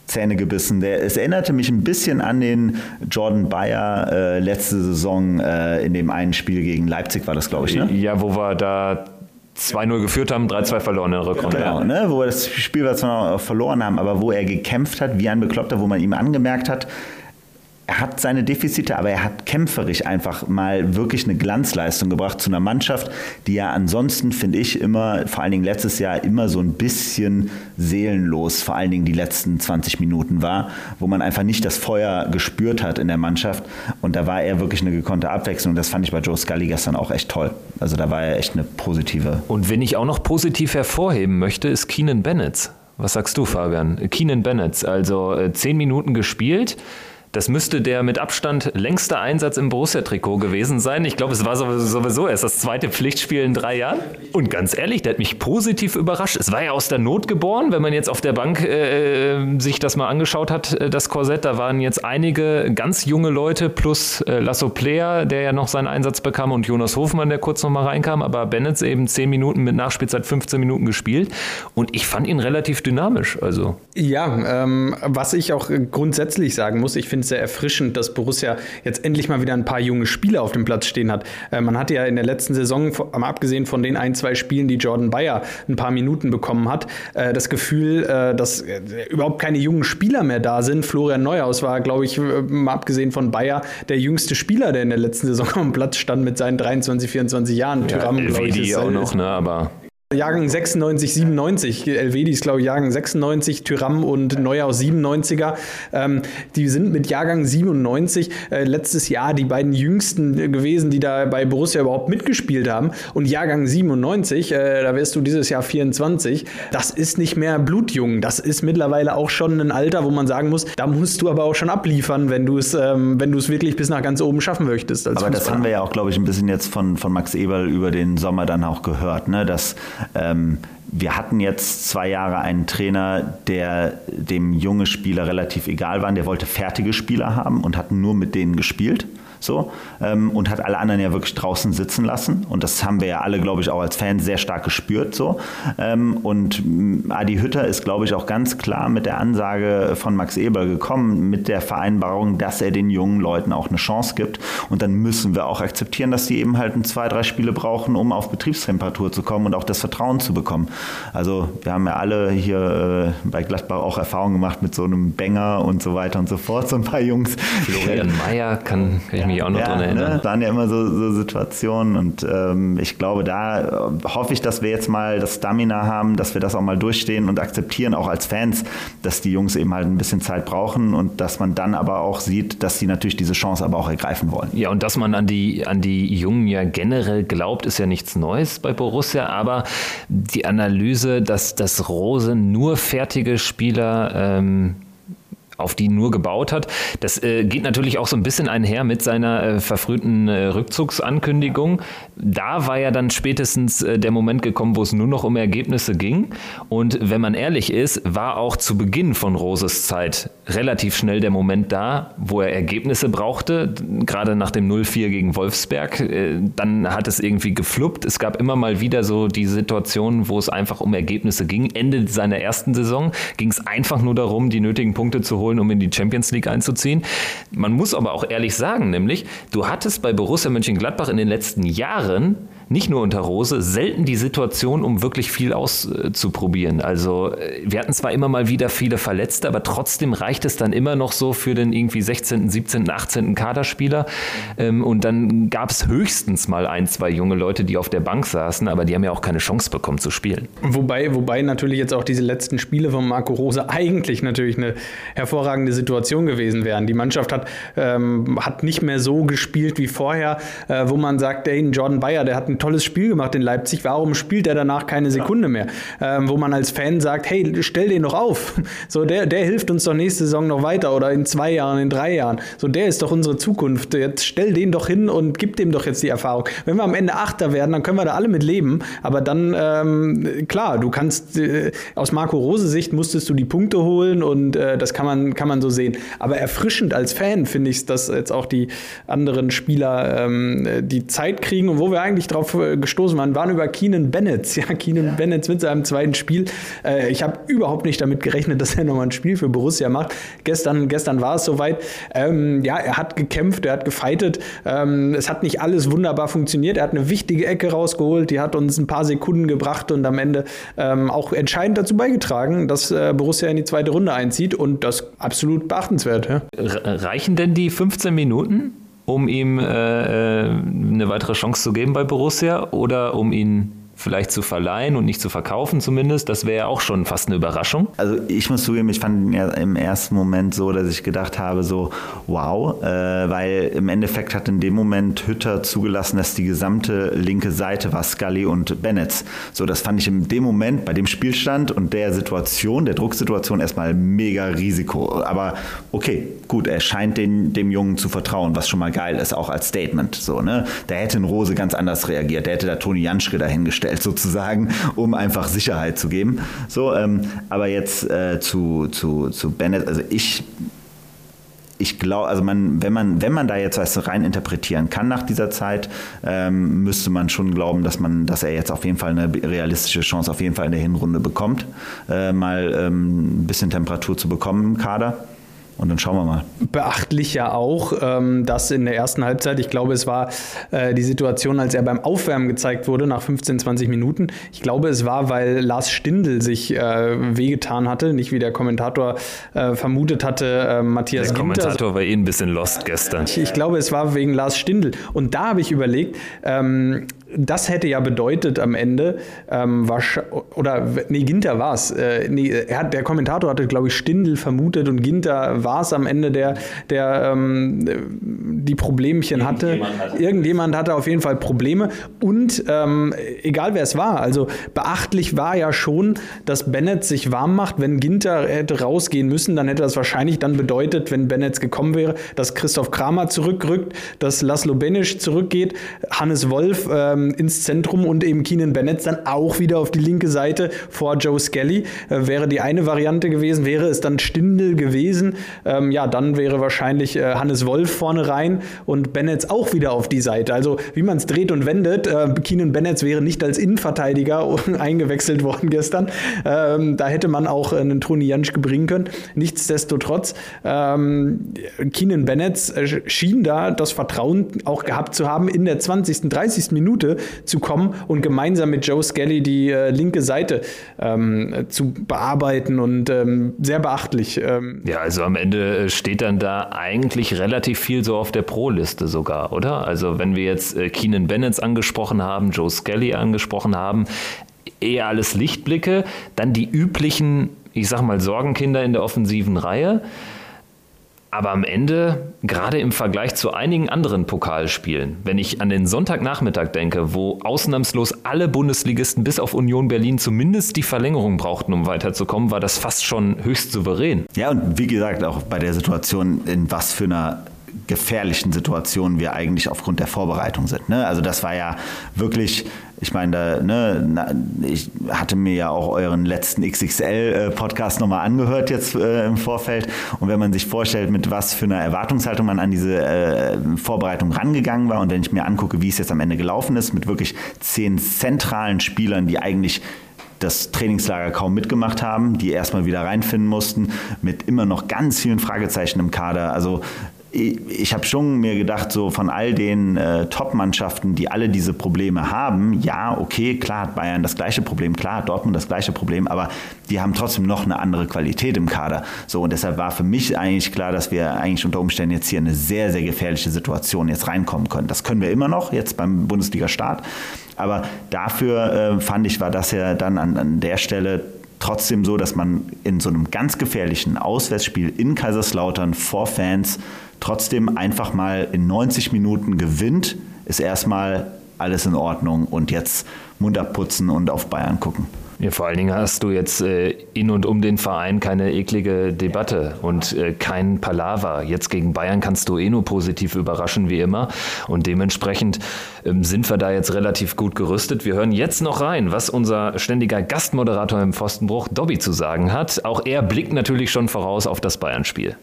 Zähne gebissen. Der, es erinnerte mich ein bisschen an den Jordan Bayer äh, letzte Saison äh, in dem einen Spiel gegen Leipzig war das, glaube ich. Ne? Ja, wo wir da 2-0 geführt haben, 3-2 verloren in der Rückrunde. Genau, ne? wo wir das Spiel zwar verloren haben, aber wo er gekämpft hat, wie ein Bekloppter, wo man ihm angemerkt hat, er hat seine Defizite, aber er hat kämpferisch einfach mal wirklich eine Glanzleistung gebracht zu einer Mannschaft, die ja ansonsten, finde ich, immer, vor allen Dingen letztes Jahr, immer so ein bisschen seelenlos, vor allen Dingen die letzten 20 Minuten war, wo man einfach nicht das Feuer gespürt hat in der Mannschaft. Und da war er wirklich eine gekonnte Abwechslung. Das fand ich bei Joe Scully gestern auch echt toll. Also da war er echt eine positive. Und wenn ich auch noch positiv hervorheben möchte, ist Keenan Bennett. Was sagst du, Fabian? Keenan Bennett, also äh, zehn Minuten gespielt Das müsste der mit Abstand längste Einsatz im Borussia-Trikot gewesen sein. Ich glaube, es war sowieso erst das zweite Pflichtspiel in drei Jahren. Und ganz ehrlich, der hat mich positiv überrascht. Es war ja aus der Not geboren, wenn man jetzt auf der Bank äh, sich das mal angeschaut hat, äh, das Korsett. Da waren jetzt einige ganz junge Leute plus äh, Lasso Player, der ja noch seinen Einsatz bekam und Jonas Hofmann, der kurz noch mal reinkam. Aber Bennett eben zehn Minuten mit Nachspielzeit 15 Minuten gespielt. Und ich fand ihn relativ dynamisch. Also. Ja, ähm, was ich auch grundsätzlich sagen muss, ich finde es sehr erfrischend, dass Borussia jetzt endlich mal wieder ein paar junge Spieler auf dem Platz stehen hat. Äh, man hatte ja in der letzten Saison, mal abgesehen von den ein, zwei Spielen, die Jordan Bayer ein paar Minuten bekommen hat, äh, das Gefühl, äh, dass äh, überhaupt keine jungen Spieler mehr da sind. Florian Neuhaus war, glaube ich, mal abgesehen von Bayer, der jüngste Spieler, der in der letzten Saison am Platz stand mit seinen 23, 24 Jahren. Ja, Tyram, glaube ich, ist, auch noch, ne, aber Jahrgang 96, 97, Elvedi ist glaube ich Jahrgang 96, Tyram und Neuhaus 97er. Ähm, die sind mit Jahrgang 97 äh, letztes Jahr die beiden jüngsten gewesen, die da bei Borussia überhaupt mitgespielt haben. Und Jahrgang 97, äh, da wirst du dieses Jahr 24, das ist nicht mehr blutjung. Das ist mittlerweile auch schon ein Alter, wo man sagen muss, da musst du aber auch schon abliefern, wenn du es ähm, wenn du es wirklich bis nach ganz oben schaffen möchtest. aber das haben wir ja auch, glaube ich, ein bisschen jetzt von, von Max Eberl über den Sommer dann auch gehört, ne? dass ähm, wir hatten jetzt zwei Jahre einen Trainer, der dem junge Spieler relativ egal war. Der wollte fertige Spieler haben und hat nur mit denen gespielt so ähm, und hat alle anderen ja wirklich draußen sitzen lassen und das haben wir ja alle, glaube ich, auch als Fans sehr stark gespürt so ähm, und mm, Adi Hütter ist, glaube ich, auch ganz klar mit der Ansage von Max Eber gekommen, mit der Vereinbarung, dass er den jungen Leuten auch eine Chance gibt und dann müssen wir auch akzeptieren, dass die eben halt ein, zwei, drei Spiele brauchen, um auf Betriebstemperatur zu kommen und auch das Vertrauen zu bekommen. Also wir haben ja alle hier äh, bei Gladbach auch Erfahrungen gemacht mit so einem Banger und so weiter und so fort, so ein paar Jungs. Florian Mayer kann, kann ich mich auch noch ja, dran erinnern. Ne? Das waren ja immer so, so Situationen und ähm, ich glaube, da hoffe ich, dass wir jetzt mal das Stamina haben, dass wir das auch mal durchstehen und akzeptieren, auch als Fans, dass die Jungs eben halt ein bisschen Zeit brauchen und dass man dann aber auch sieht, dass sie natürlich diese Chance aber auch ergreifen wollen. Ja, und dass man an die, an die Jungen ja generell glaubt, ist ja nichts Neues bei Borussia, aber die Analyse, dass, dass Rose nur fertige Spieler ähm, auf die nur gebaut hat. Das äh, geht natürlich auch so ein bisschen einher mit seiner äh, verfrühten äh, Rückzugsankündigung. Da war ja dann spätestens äh, der Moment gekommen, wo es nur noch um Ergebnisse ging. Und wenn man ehrlich ist, war auch zu Beginn von Roses Zeit relativ schnell der Moment da, wo er Ergebnisse brauchte, gerade nach dem 0-4 gegen Wolfsberg. Äh, dann hat es irgendwie gefluppt. Es gab immer mal wieder so die Situationen, wo es einfach um Ergebnisse ging. Ende seiner ersten Saison ging es einfach nur darum, die nötigen Punkte zu holen holen, um in die Champions League einzuziehen. Man muss aber auch ehrlich sagen, nämlich, du hattest bei Borussia Mönchengladbach in den letzten Jahren nicht nur unter Rose, selten die Situation, um wirklich viel auszuprobieren. Also äh, wir hatten zwar immer mal wieder viele Verletzte, aber trotzdem reicht es dann immer noch so für den irgendwie 16., 17., 18. Kaderspieler. Ähm, und dann gab es höchstens mal ein, zwei junge Leute, die auf der Bank saßen, aber die haben ja auch keine Chance bekommen zu spielen. Wobei, wobei natürlich jetzt auch diese letzten Spiele von Marco Rose eigentlich natürlich eine hervorragende Situation gewesen wären. Die Mannschaft hat, ähm, hat nicht mehr so gespielt wie vorher, äh, wo man sagt, ey, Jordan Bayer, der hat ein tolles Spiel gemacht in Leipzig. Warum spielt er danach keine Sekunde mehr? Ähm, wo man als Fan sagt, hey, stell den doch auf. So, der, der hilft uns doch nächste Saison noch weiter oder in zwei Jahren, in drei Jahren. So, der ist doch unsere Zukunft. Jetzt stell den doch hin und gib dem doch jetzt die Erfahrung. Wenn wir am Ende Achter werden, dann können wir da alle mit leben. Aber dann, ähm, klar, du kannst, äh, aus Marco Rose Sicht musstest du die Punkte holen und äh, das kann man, kann man so sehen. Aber erfrischend als Fan finde ich es, dass jetzt auch die anderen Spieler ähm, die Zeit kriegen und wo wir eigentlich drauf drauf äh, gestoßen waren, waren über Keenan Bennett. Ja, Keenan ja. Bennett mit seinem zweiten Spiel. Äh, ich habe überhaupt nicht damit gerechnet, dass er nochmal ein Spiel für Borussia macht. Gestern, gestern war es soweit. Ähm, ja, er hat gekämpft, er hat gefeitet. Ähm, es hat nicht alles wunderbar funktioniert. Er hat eine wichtige Ecke rausgeholt, die hat uns ein paar Sekunden gebracht und am Ende ähm, auch entscheidend dazu beigetragen, dass äh, Borussia in die zweite Runde einzieht und das absolut beachtenswert. Ja. Reichen denn die 15 Minuten? Um ihm äh, äh, eine weitere Chance zu geben bei Borussia oder um ihn vielleicht zu verleihen und nicht zu verkaufen zumindest, das wäre ja auch schon fast eine Überraschung. Also ich muss zugeben, ich fand ihn ja im ersten Moment so, dass ich gedacht habe, so wow, äh, weil im Endeffekt hat in dem Moment Hütter zugelassen, dass die gesamte linke Seite war Scully und Bennett. So, das fand ich in dem Moment bei dem Spielstand und der Situation, der Drucksituation erstmal mega Risiko. Aber okay, gut, er scheint den, dem Jungen zu vertrauen, was schon mal geil ist, auch als Statement. So, ne? Da hätte ein Rose ganz anders reagiert. Der hätte da Toni Janschke dahingestellt, sozusagen, um einfach Sicherheit zu geben. So, ähm, aber jetzt äh, zu, zu, zu Bennett, also ich ich glaube, also man, wenn man, wenn man da jetzt was rein interpretieren kann nach dieser Zeit, ähm, müsste man schon glauben, dass man, dass er jetzt auf jeden Fall eine realistische Chance auf jeden Fall in der Hinrunde bekommt, äh, mal ähm, ein bisschen Temperatur zu bekommen im Kader. Und dann schauen wir mal. Beachtlich ja auch, ähm, dass in der ersten Halbzeit, ich glaube, es war äh, die Situation, als er beim Aufwärmen gezeigt wurde nach 15, 20 Minuten. Ich glaube, es war, weil Lars Stindl sich äh, wehgetan hatte, nicht wie der Kommentator äh, vermutet hatte, Matthias Der Ginter. Kommentator war eh ein bisschen lost gestern. Ich, ich glaube, es war wegen Lars Stindl. Und da habe ich überlegt, ähm, das hätte ja bedeutet am Ende, ähm, oder nee, Ginter war es. Äh, nee, der Kommentator hatte, glaube ich, Stindl vermutet und Ginter war es am Ende, der, der ähm, die Problemchen hatte. Irgendjemand, hatte. Irgendjemand hatte auf jeden Fall Probleme. Und ähm, egal wer es war, also beachtlich war ja schon, dass Bennett sich warm macht. Wenn Ginter hätte rausgehen müssen, dann hätte das wahrscheinlich dann bedeutet, wenn Bennett gekommen wäre, dass Christoph Kramer zurückrückt, dass Laszlo Benisch zurückgeht, Hannes Wolf ähm, ins Zentrum und eben Keenan Bennett dann auch wieder auf die linke Seite vor Joe Skelly. Äh, wäre die eine Variante gewesen, wäre es dann Stindel gewesen, ähm, ja, dann wäre wahrscheinlich äh, Hannes Wolf vorne rein und Bennett auch wieder auf die Seite. Also wie man es dreht und wendet, äh, Keenan Bennett wäre nicht als Innenverteidiger eingewechselt worden gestern. Ähm, da hätte man auch einen Toni Janschke bringen können. Nichtsdestotrotz, ähm, Keenan Bennett äh, schien da das Vertrauen auch gehabt zu haben, in der 20., 30. Minute zu kommen und gemeinsam mit Joe Skelly die äh, linke Seite ähm, zu bearbeiten und ähm, sehr beachtlich. Ähm. Ja, also am Ende äh, steht dann da eigentlich relativ viel so auf der Pro-Liste sogar, oder? Also wenn wir jetzt äh, Keenan Bennett angesprochen haben, Joe Skelly angesprochen haben, eher alles Lichtblicke, dann die üblichen, ich sag mal, Sorgenkinder in der offensiven Reihe. Aber am Ende, gerade im Vergleich zu einigen anderen Pokalspielen, wenn ich an den Sonntagnachmittag denke, wo ausnahmslos alle Bundesligisten bis auf Union Berlin zumindest die Verlängerung brauchten, um weiterzukommen, war das fast schon höchst souverän. Ja, und wie gesagt, auch bei der Situation, in was für einer gefährlichen Situationen wir eigentlich aufgrund der Vorbereitung sind. Ne? Also das war ja wirklich, ich meine, da, ne, ich hatte mir ja auch euren letzten XXL-Podcast nochmal angehört jetzt äh, im Vorfeld. Und wenn man sich vorstellt, mit was für einer Erwartungshaltung man an diese äh, Vorbereitung rangegangen war und wenn ich mir angucke, wie es jetzt am Ende gelaufen ist, mit wirklich zehn zentralen Spielern, die eigentlich das Trainingslager kaum mitgemacht haben, die erstmal wieder reinfinden mussten, mit immer noch ganz vielen Fragezeichen im Kader. Also ich habe schon mir gedacht, so von all den äh, Top-Mannschaften, die alle diese Probleme haben, ja, okay, klar hat Bayern das gleiche Problem, klar hat Dortmund das gleiche Problem, aber die haben trotzdem noch eine andere Qualität im Kader. So, und deshalb war für mich eigentlich klar, dass wir eigentlich unter Umständen jetzt hier eine sehr, sehr gefährliche Situation jetzt reinkommen können. Das können wir immer noch, jetzt beim Bundesliga-Start. Aber dafür äh, fand ich, war das ja dann an, an der Stelle trotzdem so, dass man in so einem ganz gefährlichen Auswärtsspiel in Kaiserslautern vor Fans trotzdem einfach mal in 90 Minuten gewinnt, ist erstmal alles in Ordnung und jetzt Mund abputzen und auf Bayern gucken. Ja, vor allen Dingen hast du jetzt äh, in und um den Verein keine eklige Debatte und äh, kein Palaver. Jetzt gegen Bayern kannst du eh nur positiv überraschen, wie immer. Und dementsprechend ähm, sind wir da jetzt relativ gut gerüstet. Wir hören jetzt noch rein, was unser ständiger Gastmoderator im Pfostenbruch, Dobby, zu sagen hat. Auch er blickt natürlich schon voraus auf das Bayern-Spiel.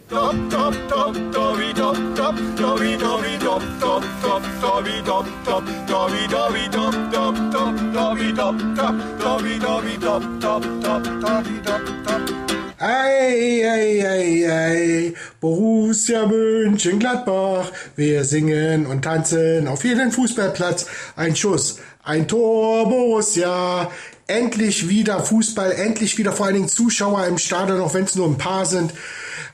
Ei, ei, ei, ei, Borussia Mönchengladbach, wir singen und tanzen auf jedem Fußballplatz. Ein Schuss, ein Tor, Borussia. Endlich wieder Fußball, endlich wieder vor allen Dingen Zuschauer im Stadion, auch wenn es nur ein paar sind.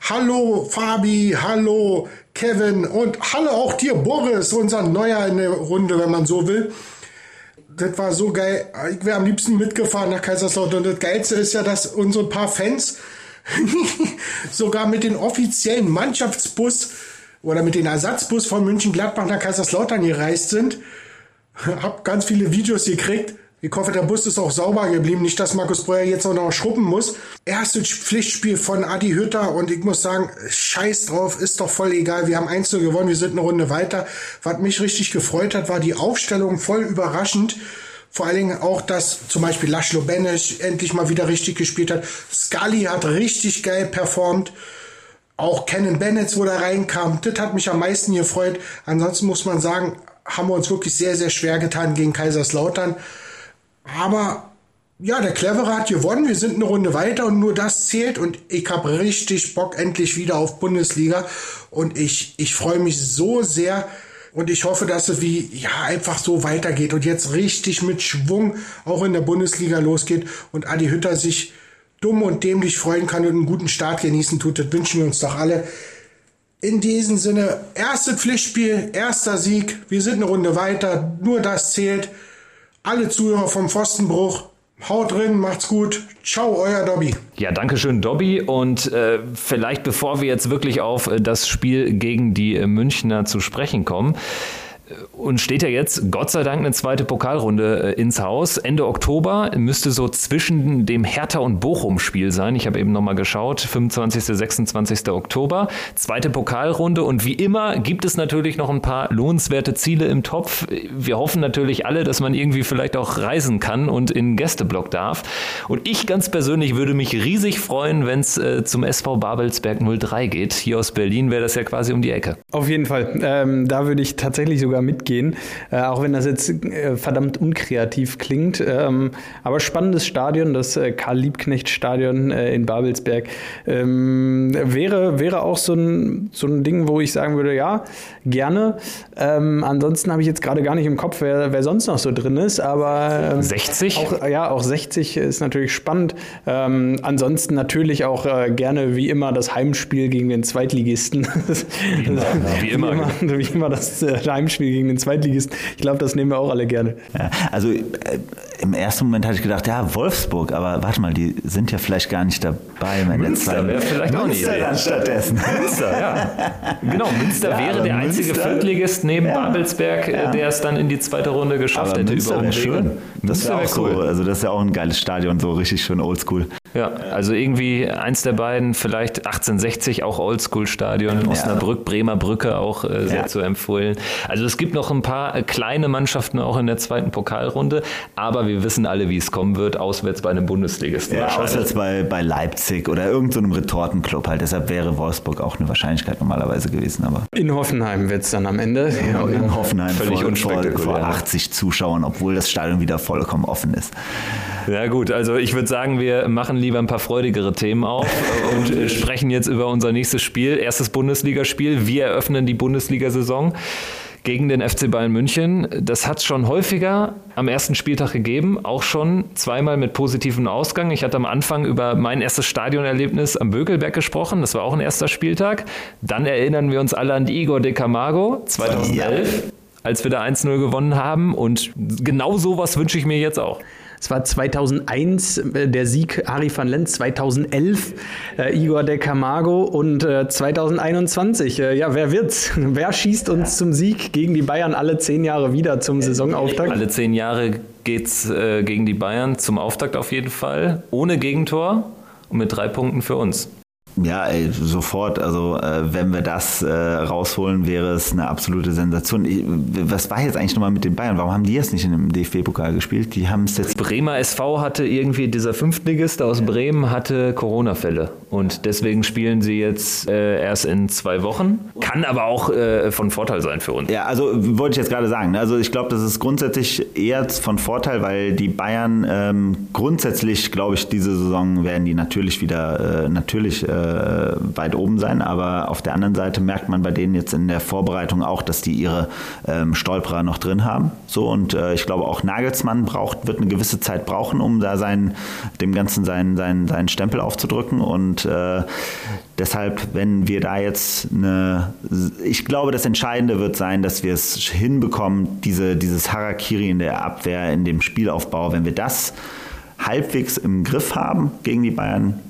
Hallo Fabi, hallo Kevin und hallo auch dir Boris, unser Neuer in der Runde, wenn man so will. Das war so geil. Ich wäre am liebsten mitgefahren nach Kaiserslautern. Das Geilste ist ja, dass unsere paar Fans sogar mit dem offiziellen Mannschaftsbus oder mit dem Ersatzbus von München-Gladbach nach Kaiserslautern gereist sind. Hab ganz viele Videos gekriegt. Ich hoffe, der Bus ist auch sauber geblieben. Nicht, dass Markus Breuer jetzt auch noch schruppen muss. Erstes Pflichtspiel von Adi Hütter und ich muss sagen, scheiß drauf, ist doch voll egal. Wir haben 1 gewonnen, wir sind eine Runde weiter. Was mich richtig gefreut hat, war die Aufstellung voll überraschend. Vor allen Dingen auch, dass zum Beispiel Laszlo Benes endlich mal wieder richtig gespielt hat. Scully hat richtig geil performt. Auch Kennen Bennett, wo da reinkam, das hat mich am meisten gefreut. Ansonsten muss man sagen, haben wir uns wirklich sehr, sehr schwer getan gegen Kaiserslautern. Aber ja, der Clevere hat gewonnen. Wir sind eine Runde weiter und nur das zählt. Und ich habe richtig Bock endlich wieder auf Bundesliga. Und ich, ich freue mich so sehr. Und ich hoffe, dass es wie, ja, einfach so weitergeht und jetzt richtig mit Schwung auch in der Bundesliga losgeht und Adi Hütter sich dumm und dämlich freuen kann und einen guten Start genießen tut. Das wünschen wir uns doch alle. In diesem Sinne, erstes Pflichtspiel, erster Sieg. Wir sind eine Runde weiter. Nur das zählt alle Zuhörer vom Pfostenbruch. Haut drin, macht's gut. Ciao, euer Dobby. Ja, danke schön, Dobby. Und äh, vielleicht bevor wir jetzt wirklich auf äh, das Spiel gegen die äh, Münchner zu sprechen kommen, und steht ja jetzt, Gott sei Dank, eine zweite Pokalrunde äh, ins Haus. Ende Oktober müsste so zwischen dem Hertha- und Bochum-Spiel sein. Ich habe eben nochmal geschaut, 25., 26. Oktober. Zweite Pokalrunde und wie immer gibt es natürlich noch ein paar lohnenswerte Ziele im Topf. Wir hoffen natürlich alle, dass man irgendwie vielleicht auch reisen kann und in den Gästeblock darf. Und ich ganz persönlich würde mich riesig freuen, wenn es äh, zum SV Babelsberg 03 geht. Hier aus Berlin wäre das ja quasi um die Ecke. Auf jeden Fall. Ähm, da würde ich tatsächlich sogar mitgehen gehen, äh, auch wenn das jetzt äh, verdammt unkreativ klingt. Ähm, aber spannendes Stadion, das äh, Karl-Liebknecht-Stadion äh, in Babelsberg, ähm, wäre, wäre auch so ein, so ein Ding, wo ich sagen würde, ja, gerne. Ähm, ansonsten habe ich jetzt gerade gar nicht im Kopf, wer, wer sonst noch so drin ist, aber 60? Ähm, auch, ja, auch 60 ist natürlich spannend. Ähm, ansonsten natürlich auch äh, gerne wie immer das Heimspiel gegen den Zweitligisten. wie immer, wie immer, wie immer, wie immer das äh, Heimspiel gegen den Zweitligisten. Ich glaube, das nehmen wir auch alle gerne. Ja, also äh, im ersten Moment hatte ich gedacht, ja, Wolfsburg, aber warte mal, die sind ja vielleicht gar nicht dabei. Münster wäre vielleicht auch Münster eine dann stattdessen. Münster, ja. Genau, Münster ja, wäre der einzige Münster, Viertligist neben ja, Babelsberg, äh, ja. der es dann in die zweite Runde geschafft aber hätte Münster Umwege. Schön. Das wäre auch cool. so, also das ist ja auch ein geiles Stadion, so richtig schön oldschool. Ja, also irgendwie eins der beiden, vielleicht 1860 auch Oldschool-Stadion, Osnabrück, Bremer Brücke auch äh, sehr zu empfehlen. Also es gibt noch ein paar äh, kleine Mannschaften auch in der zweiten Pokalrunde, aber wir wissen alle, wie es kommen wird, auswärts bei einem Bundesligisten. Ja, auswärts bei, bei Leipzig oder irgendeinem so Retortenclub halt. Deshalb wäre Wolfsburg auch eine Wahrscheinlichkeit normalerweise gewesen. Aber in Hoffenheim wird es dann am Ende. Genau, in Hoffenheim völlig vor, vor, vor 80 Zuschauern, obwohl das Stadion wieder vollkommen offen ist. Ja gut, also ich würde sagen, wir machen lieber ein paar freudigere Themen auf und sprechen jetzt über unser nächstes Spiel, erstes Bundesligaspiel. Wir eröffnen die Bundesliga-Saison gegen den FC Bayern München. Das hat es schon häufiger am ersten Spieltag gegeben, auch schon zweimal mit positivem Ausgang. Ich hatte am Anfang über mein erstes Stadionerlebnis am Bökelberg gesprochen, das war auch ein erster Spieltag. Dann erinnern wir uns alle an die Igor de Camargo 2011, ja. als wir da 1-0 gewonnen haben und genau sowas wünsche ich mir jetzt auch. Es war 2001 äh, der Sieg Ari van Lent, 2011 äh, Igor de Camargo und äh, 2021, äh, ja, wer wird's? Wer schießt uns zum Sieg gegen die Bayern alle zehn Jahre wieder zum Saisonauftakt? Alle zehn Jahre geht's äh, gegen die Bayern zum Auftakt auf jeden Fall, ohne Gegentor und mit drei Punkten für uns. Ja, ey, sofort. Also äh, wenn wir das äh, rausholen, wäre es eine absolute Sensation. Ich, was war jetzt eigentlich nochmal mit den Bayern? Warum haben die jetzt nicht in dem DFB-Pokal gespielt? Die haben es jetzt. Bremer SV hatte irgendwie, dieser Fünftligist aus Bremen hatte Corona-Fälle. Und deswegen spielen sie jetzt äh, erst in zwei Wochen. Kann aber auch äh, von Vorteil sein für uns. Ja, also wollte ich jetzt gerade sagen. Ne? Also ich glaube, das ist grundsätzlich eher von Vorteil, weil die Bayern ähm, grundsätzlich, glaube ich, diese Saison werden die natürlich wieder äh, natürlich äh, weit oben sein, aber auf der anderen Seite merkt man bei denen jetzt in der Vorbereitung auch, dass die ihre ähm, Stolperer noch drin haben. So und äh, ich glaube auch Nagelsmann braucht, wird eine gewisse Zeit brauchen, um da seinen, dem Ganzen seinen, seinen, seinen Stempel aufzudrücken und Und äh, deshalb, wenn wir da jetzt eine, ich glaube, das Entscheidende wird sein, dass wir es hinbekommen, diese, dieses Harakiri in der Abwehr, in dem Spielaufbau, wenn wir das halbwegs im Griff haben gegen die Bayern,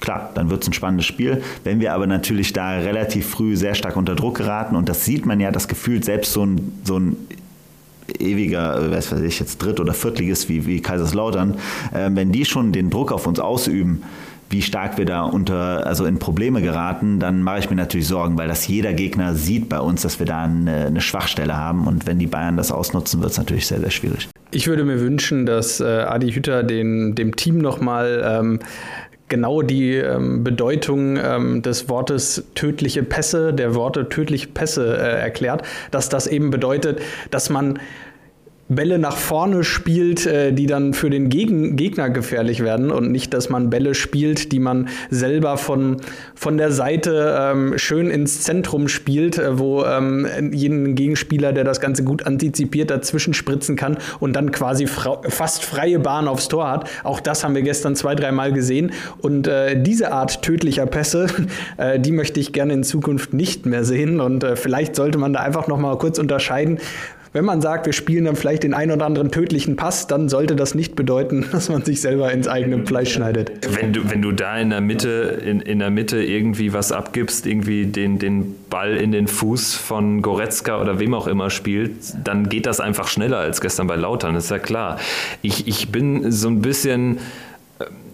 klar, dann wird es ein spannendes Spiel. Wenn wir aber natürlich da relativ früh sehr stark unter Druck geraten, und das sieht man ja, das Gefühl, selbst so ein, so ein ewiger, äh, weiß ich jetzt, Dritt- oder Viertligist wie, wie Kaiserslautern, äh, wenn die schon den Druck auf uns ausüben, wie stark wir da unter, also in Probleme geraten, dann mache ich mir natürlich Sorgen, weil das jeder Gegner sieht bei uns, dass wir da eine, eine Schwachstelle haben. Und wenn die Bayern das ausnutzen, wird es natürlich sehr, sehr schwierig. Ich würde mir wünschen, dass äh, Adi Hütter den, dem Team nochmal ähm, genau die ähm, Bedeutung ähm, des Wortes tödliche Pässe, der Worte tödliche Pässe äh, erklärt, dass das eben bedeutet, dass man Bälle nach vorne spielt, äh, die dann für den Gegen Gegner gefährlich werden und nicht, dass man Bälle spielt, die man selber von, von der Seite ähm, schön ins Zentrum spielt, äh, wo ähm, jeden Gegenspieler, der das Ganze gut antizipiert, dazwischen spritzen kann und dann quasi fast freie Bahn aufs Tor hat. Auch das haben wir gestern zwei, dreimal gesehen. Und äh, diese Art tödlicher Pässe, äh, die möchte ich gerne in Zukunft nicht mehr sehen. Und äh, vielleicht sollte man da einfach noch mal kurz unterscheiden, wenn man sagt, wir spielen dann vielleicht den ein oder anderen tödlichen Pass, dann sollte das nicht bedeuten, dass man sich selber ins eigene Fleisch schneidet. Wenn du, wenn du da in der Mitte, in, in der Mitte irgendwie was abgibst, irgendwie den, den Ball in den Fuß von Goretzka oder wem auch immer spielt, dann geht das einfach schneller als gestern bei Lautern, ist ja klar. Ich, ich bin so ein bisschen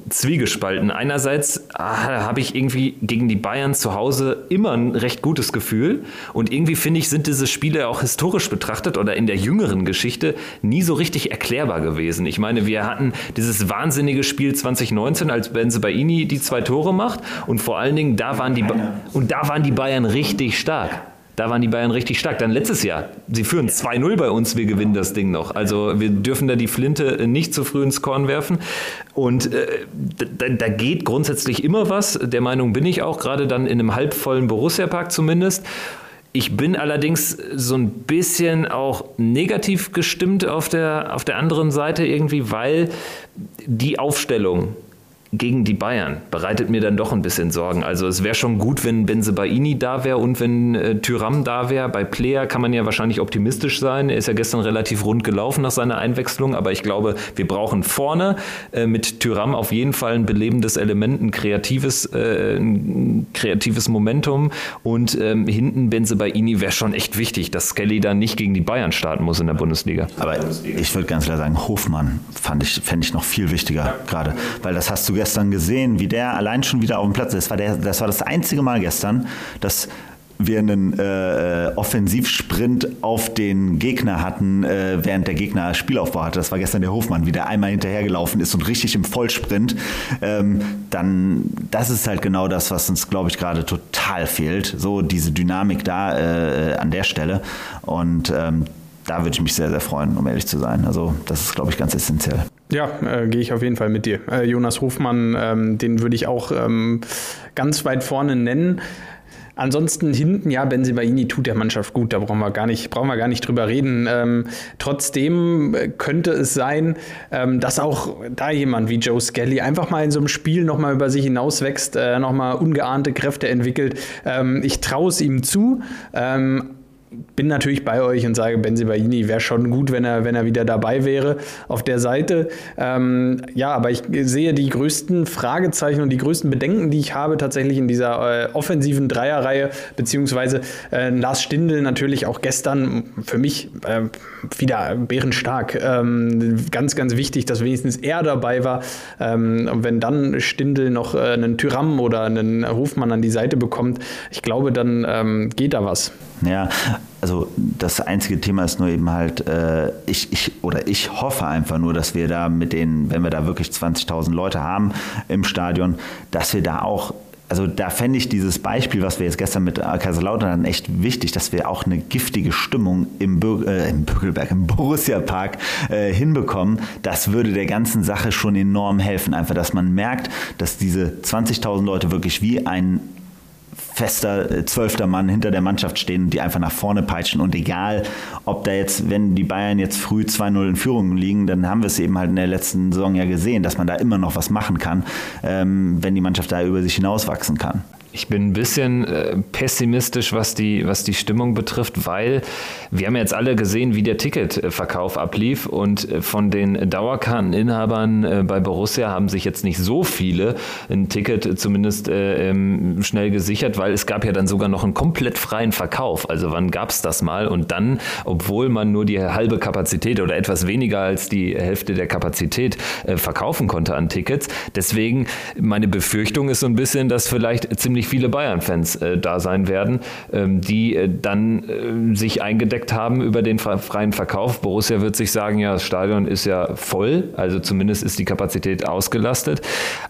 zwiegespalten. Einerseits ah, habe ich irgendwie gegen die Bayern zu Hause immer ein recht gutes Gefühl und irgendwie finde ich, sind diese Spiele auch historisch betrachtet oder in der jüngeren Geschichte nie so richtig erklärbar gewesen. Ich meine, wir hatten dieses wahnsinnige Spiel 2019, als Benze-Baini die zwei Tore macht und vor allen Dingen da waren die ba und da waren die Bayern richtig stark. Da waren die Bayern richtig stark. Dann letztes Jahr, sie führen 2-0 bei uns, wir gewinnen das Ding noch. Also wir dürfen da die Flinte nicht zu früh ins Korn werfen. Und äh, da, da, geht grundsätzlich immer was. Der Meinung bin ich auch, gerade dann in einem halbvollen Borussia-Park zumindest. Ich bin allerdings so ein bisschen auch negativ gestimmt auf der, auf der anderen Seite irgendwie, weil die Aufstellung, gegen die Bayern bereitet mir dann doch ein bisschen Sorgen. Also es wäre schon gut, wenn Benzebaini da wäre und wenn äh, Tyram da wäre. Bei Player kann man ja wahrscheinlich optimistisch sein. Er ist ja gestern relativ rund gelaufen nach seiner Einwechslung, aber ich glaube, wir brauchen vorne äh, mit Tyram auf jeden Fall ein belebendes Element, ein kreatives, äh, ein kreatives Momentum und ähm, hinten Benzebaini wäre schon echt wichtig, dass Skelly dann nicht gegen die Bayern starten muss in der Bundesliga. Aber ich würde ganz klar sagen, Hofmann fand ich, fände ich noch viel wichtiger gerade, weil das hast du gestern gesehen, wie der allein schon wieder auf dem Platz ist. Das war, der, das, war das einzige Mal gestern, dass wir einen äh, Offensivsprint auf den Gegner hatten, äh, während der Gegner Spielaufbau hatte. Das war gestern der Hofmann, wie der einmal hinterhergelaufen ist und richtig im Vollsprint. Ähm, dann, das ist halt genau das, was uns, glaube ich, gerade total fehlt. So diese Dynamik da äh, an der Stelle. Und ähm, da würde ich mich sehr, sehr freuen, um ehrlich zu sein. Also das ist, glaube ich, ganz essentiell. Ja, äh, gehe ich auf jeden Fall mit dir. Äh, Jonas Hofmann, ähm, den würde ich auch ähm, ganz weit vorne nennen. Ansonsten hinten, ja, Benzibaini tut der Mannschaft gut, da brauchen wir gar nicht, brauchen wir gar nicht drüber reden. Ähm, trotzdem könnte es sein, ähm, dass auch da jemand wie Joe Skelly einfach mal in so einem Spiel nochmal über sich hinauswächst, äh, nochmal ungeahnte Kräfte entwickelt. Ähm, ich traue es ihm zu. Bin natürlich bei euch und sage, Benzibaini wäre schon gut, wenn er, wenn er wieder dabei wäre auf der Seite. Ähm, ja, aber ich sehe die größten Fragezeichen und die größten Bedenken, die ich habe tatsächlich in dieser äh, offensiven Dreierreihe, beziehungsweise äh, Lars Stindl natürlich auch gestern für mich äh, wieder bärenstark. Ähm, ganz, ganz wichtig, dass wenigstens er dabei war. Ähm, und wenn dann Stindl noch äh, einen Tyram oder einen Hofmann an die Seite bekommt, ich glaube, dann ähm, geht da was. Ja, also das einzige Thema ist nur eben halt, äh, ich, ich oder ich hoffe einfach nur, dass wir da mit den, wenn wir da wirklich 20.000 Leute haben im Stadion, dass wir da auch also da fände ich dieses Beispiel, was wir jetzt gestern mit Kaiserslautern echt wichtig, dass wir auch eine giftige Stimmung im, Bür äh, im Bürgelberg, im Borussia Park äh, hinbekommen. Das würde der ganzen Sache schon enorm helfen. Einfach, dass man merkt, dass diese 20.000 Leute wirklich wie ein fester äh, zwölfter Mann hinter der Mannschaft stehen die einfach nach vorne peitschen. Und egal, ob da jetzt, wenn die Bayern jetzt früh 2-0 in Führung liegen, dann haben wir es eben halt in der letzten Saison ja gesehen, dass man da immer noch was machen kann, ähm, wenn die Mannschaft da über sich hinauswachsen kann. Ich bin ein bisschen äh, pessimistisch, was die, was die Stimmung betrifft, weil wir haben jetzt alle gesehen, wie der Ticketverkauf ablief und äh, von den Dauerkarteninhabern äh, bei Borussia haben sich jetzt nicht so viele ein Ticket zumindest äh, ähm, schnell gesichert, weil es gab ja dann sogar noch einen komplett freien Verkauf. Also wann gab es das mal? Und dann, obwohl man nur die halbe Kapazität oder etwas weniger als die Hälfte der Kapazität äh, verkaufen konnte an Tickets. Deswegen meine Befürchtung ist so ein bisschen, dass vielleicht ziemlich ziemlich viele Bayern-Fans äh, da sein werden, ähm, die äh, dann äh, sich eingedeckt haben über den freien Verkauf. Borussia wird sich sagen, ja, das Stadion ist ja voll, also zumindest ist die Kapazität ausgelastet.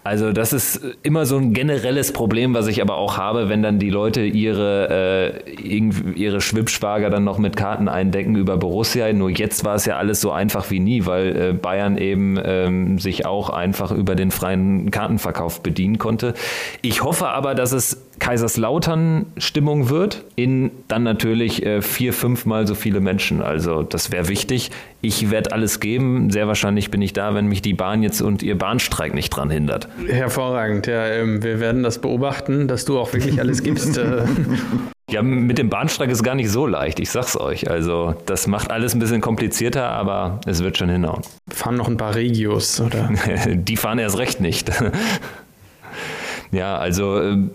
Also das ist immer so ein generelles Problem, was ich aber auch habe, wenn dann die Leute ihre, äh, ihre Schwibschwager dann noch mit Karten eindecken über Borussia. Nur jetzt war es ja alles so einfach wie nie, weil äh, Bayern eben ähm, sich auch einfach über den freien Kartenverkauf bedienen konnte. Ich hoffe aber, dass es es Kaiserslautern-Stimmung wird, in dann natürlich äh, vier, fünfmal so viele Menschen. Also das wäre wichtig. Ich werde alles geben. Sehr wahrscheinlich bin ich da, wenn mich die Bahn jetzt und ihr Bahnstreik nicht dran hindert. Hervorragend. Ja, ähm, wir werden das beobachten, dass du auch wirklich alles gibst. Äh. Ja, mit dem Bahnstreik ist gar nicht so leicht, ich sag's euch. Also, das macht alles ein bisschen komplizierter, aber es wird schon hinhauen. Fahren noch ein paar Regios, oder? die fahren erst recht nicht. ja, also ähm,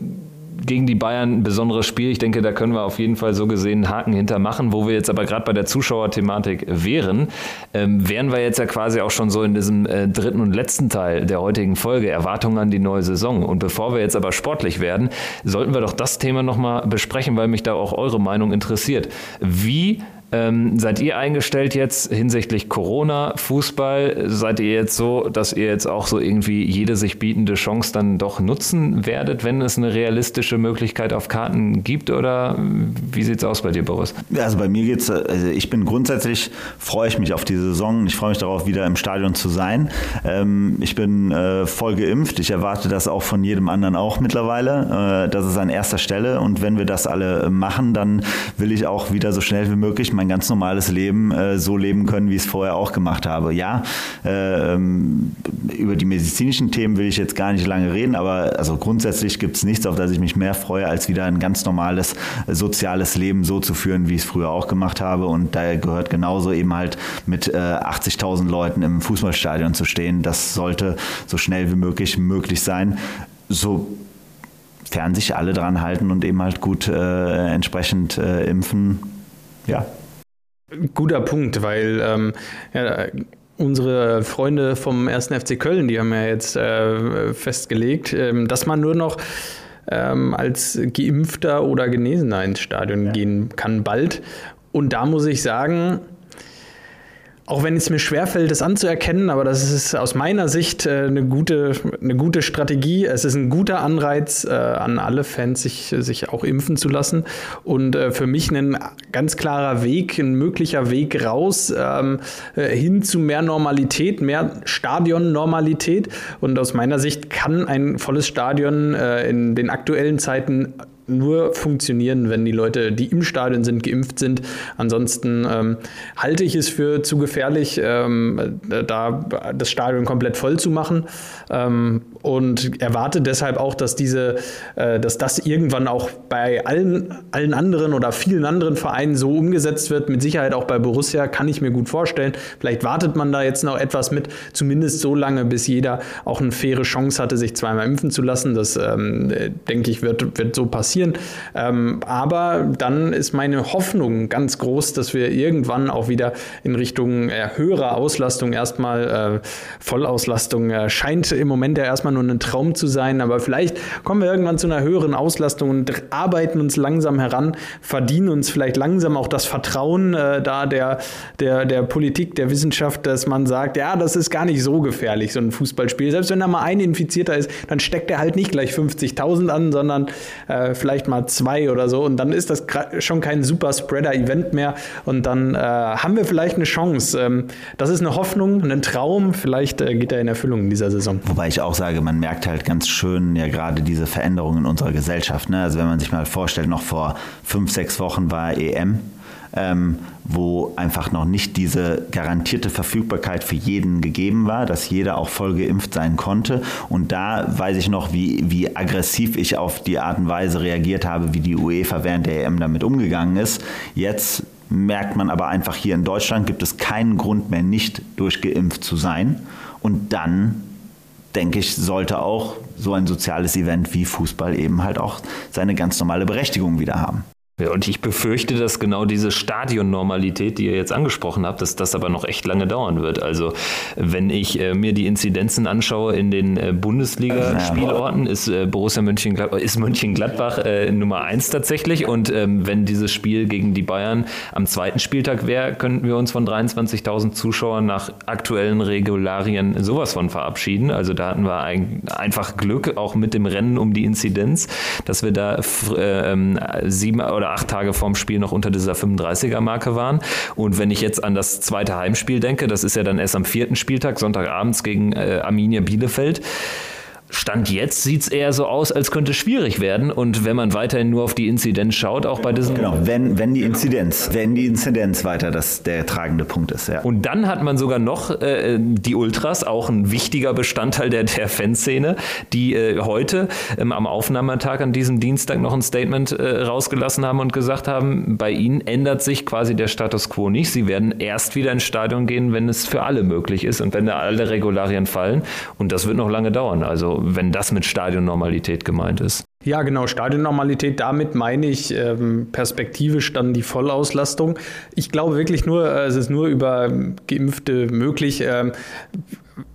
gegen die Bayern ein besonderes Spiel. Ich denke, da können wir auf jeden Fall so gesehen einen Haken hintermachen. Wo wir jetzt aber gerade bei der Zuschauerthematik wären, ähm, wären wir jetzt ja quasi auch schon so in diesem äh, dritten und letzten Teil der heutigen Folge, Erwartungen an die neue Saison. Und bevor wir jetzt aber sportlich werden, sollten wir doch das Thema nochmal besprechen, weil mich da auch eure Meinung interessiert. Wie ähm, seid ihr eingestellt jetzt hinsichtlich Corona, Fußball? Seid ihr jetzt so, dass ihr jetzt auch so irgendwie jede sich bietende Chance dann doch nutzen werdet, wenn es eine realistische Möglichkeit auf Karten gibt? Oder wie sieht es aus bei dir, Boris? Also bei mir geht's, also ich bin grundsätzlich, freue ich mich auf die Saison. Ich freue mich darauf, wieder im Stadion zu sein. Ähm, ich bin äh, voll geimpft. Ich erwarte das auch von jedem anderen auch mittlerweile. Äh, das ist an erster Stelle. Und wenn wir das alle machen, dann will ich auch wieder so schnell wie möglich mein ganz normales Leben äh, so leben können, wie ich es vorher auch gemacht habe. Ja, äh, ähm, über die medizinischen Themen will ich jetzt gar nicht lange reden, aber also grundsätzlich gibt es nichts, auf das ich mich mehr freue, als wieder ein ganz normales äh, soziales Leben so zu führen, wie ich es früher auch gemacht habe. Und da gehört genauso eben halt mit äh, 80.000 Leuten im Fußballstadion zu stehen. Das sollte so schnell wie möglich möglich sein. So fern sich alle dran halten und eben halt gut äh, entsprechend äh, impfen. Ja, Guter Punkt, weil ähm, ja, unsere Freunde vom 1. FC Köln, die haben ja jetzt äh, festgelegt, äh, dass man nur noch ähm, als Geimpfter oder Genesener ins Stadion ja. gehen kann bald. Und da muss ich sagen, auch wenn es mir schwerfällt, das anzuerkennen, aber das ist aus meiner Sicht äh, eine, gute, eine gute Strategie. Es ist ein guter Anreiz äh, an alle Fans, sich, sich auch impfen zu lassen. Und äh, für mich ein ganz klarer Weg, ein möglicher Weg raus ähm, hin zu mehr Normalität, mehr Stadionnormalität. Und aus meiner Sicht kann ein volles Stadion in den aktuellen Zeiten nur funktionieren, wenn die Leute, die im Stadion sind, geimpft sind. Ansonsten ähm, halte ich es für zu gefährlich, ähm, da das Stadion komplett voll zu machen ähm, und erwarte deshalb auch, dass diese, äh, dass das irgendwann auch bei allen, allen anderen oder vielen anderen Vereinen so umgesetzt wird. Mit Sicherheit auch bei Borussia kann ich mir gut vorstellen. Vielleicht wartet man da jetzt noch etwas mit, zumindest so lange, bis jeder auch eine faire Chance hatte, sich zweimal impfen zu lassen. Das ähm, denke ich wird, wird so passieren passieren. Ähm, aber dann ist meine Hoffnung ganz groß, dass wir irgendwann auch wieder in Richtung äh, höherer Auslastung erstmal äh, Vollauslastung äh, scheint im Moment ja erstmal nur ein Traum zu sein, aber vielleicht kommen wir irgendwann zu einer höheren Auslastung und arbeiten uns langsam heran, verdienen uns vielleicht langsam auch das Vertrauen äh, da der, der, der Politik, der Wissenschaft, dass man sagt, ja, das ist gar nicht so gefährlich, so ein Fußballspiel. Selbst wenn da mal ein Infizierter ist, dann steckt er halt nicht gleich 50.000 an, sondern äh, vielleicht vielleicht mal zwei oder so und dann ist das schon kein super Spreader-Event mehr und dann äh, haben wir vielleicht eine Chance. Ähm, das ist eine Hoffnung, ein Traum, vielleicht äh, geht er in Erfüllung in dieser Saison. Wobei ich auch sage, man merkt halt ganz schön ja gerade diese Veränderungen in unserer Gesellschaft. Ne? Also wenn man sich mal vorstellt, noch vor fünf, sechs Wochen war EM ähm, wo einfach noch nicht diese garantierte Verfügbarkeit für jeden gegeben war, dass jeder auch voll geimpft sein konnte. Und da weiß ich noch, wie, wie aggressiv ich auf die Art und Weise reagiert habe, wie die UEFA während der EM damit umgegangen ist. Jetzt merkt man aber einfach hier in Deutschland gibt es keinen Grund mehr, nicht durchgeimpft zu sein. Und dann denke ich, sollte auch so ein soziales Event wie Fußball eben halt auch seine ganz normale Berechtigung wieder haben. Ja, und ich befürchte, dass genau diese Stadionnormalität, die ihr jetzt angesprochen habt, dass das aber noch echt lange dauern wird. Also wenn ich äh, mir die Inzidenzen anschaue in den äh, Bundesliga-Spielorten, ist äh, Borussia Mönchengladbach, ist Mönchengladbach äh, Nummer eins tatsächlich. Und ähm, wenn dieses Spiel gegen die Bayern am zweiten Spieltag wäre, könnten wir uns von 23.000 Zuschauern nach aktuellen Regularien sowas von verabschieden. Also da hatten wir ein, einfach Glück, auch mit dem Rennen um die Inzidenz, dass wir da äh, ähm, sieben oder acht Tage vorm Spiel noch unter dieser 35er-Marke waren. Und wenn ich jetzt an das zweite Heimspiel denke, das ist ja dann erst am vierten Spieltag, Sonntagabends gegen äh, Arminia Bielefeld, Stand jetzt sieht es eher so aus, als könnte es schwierig werden. Und wenn man weiterhin nur auf die Inzidenz schaut, auch bei diesen. Genau, wenn, wenn die Inzidenz, wenn die Inzidenz weiter das der tragende Punkt ist, ja. Und dann hat man sogar noch äh, die Ultras, auch ein wichtiger Bestandteil der, der Fanszene, die äh, heute ähm, am Aufnahmetag an diesem Dienstag noch ein Statement äh, rausgelassen haben und gesagt haben, bei ihnen ändert sich quasi der Status quo nicht. Sie werden erst wieder ins Stadion gehen, wenn es für alle möglich ist und wenn da alle Regularien fallen. Und das wird noch lange dauern. Also wenn das mit Stadionnormalität gemeint ist. Ja, genau, Stadionnormalität, damit meine ich ähm, perspektivisch dann die Vollauslastung. Ich glaube wirklich nur, äh, es ist nur über Geimpfte möglich. Ähm,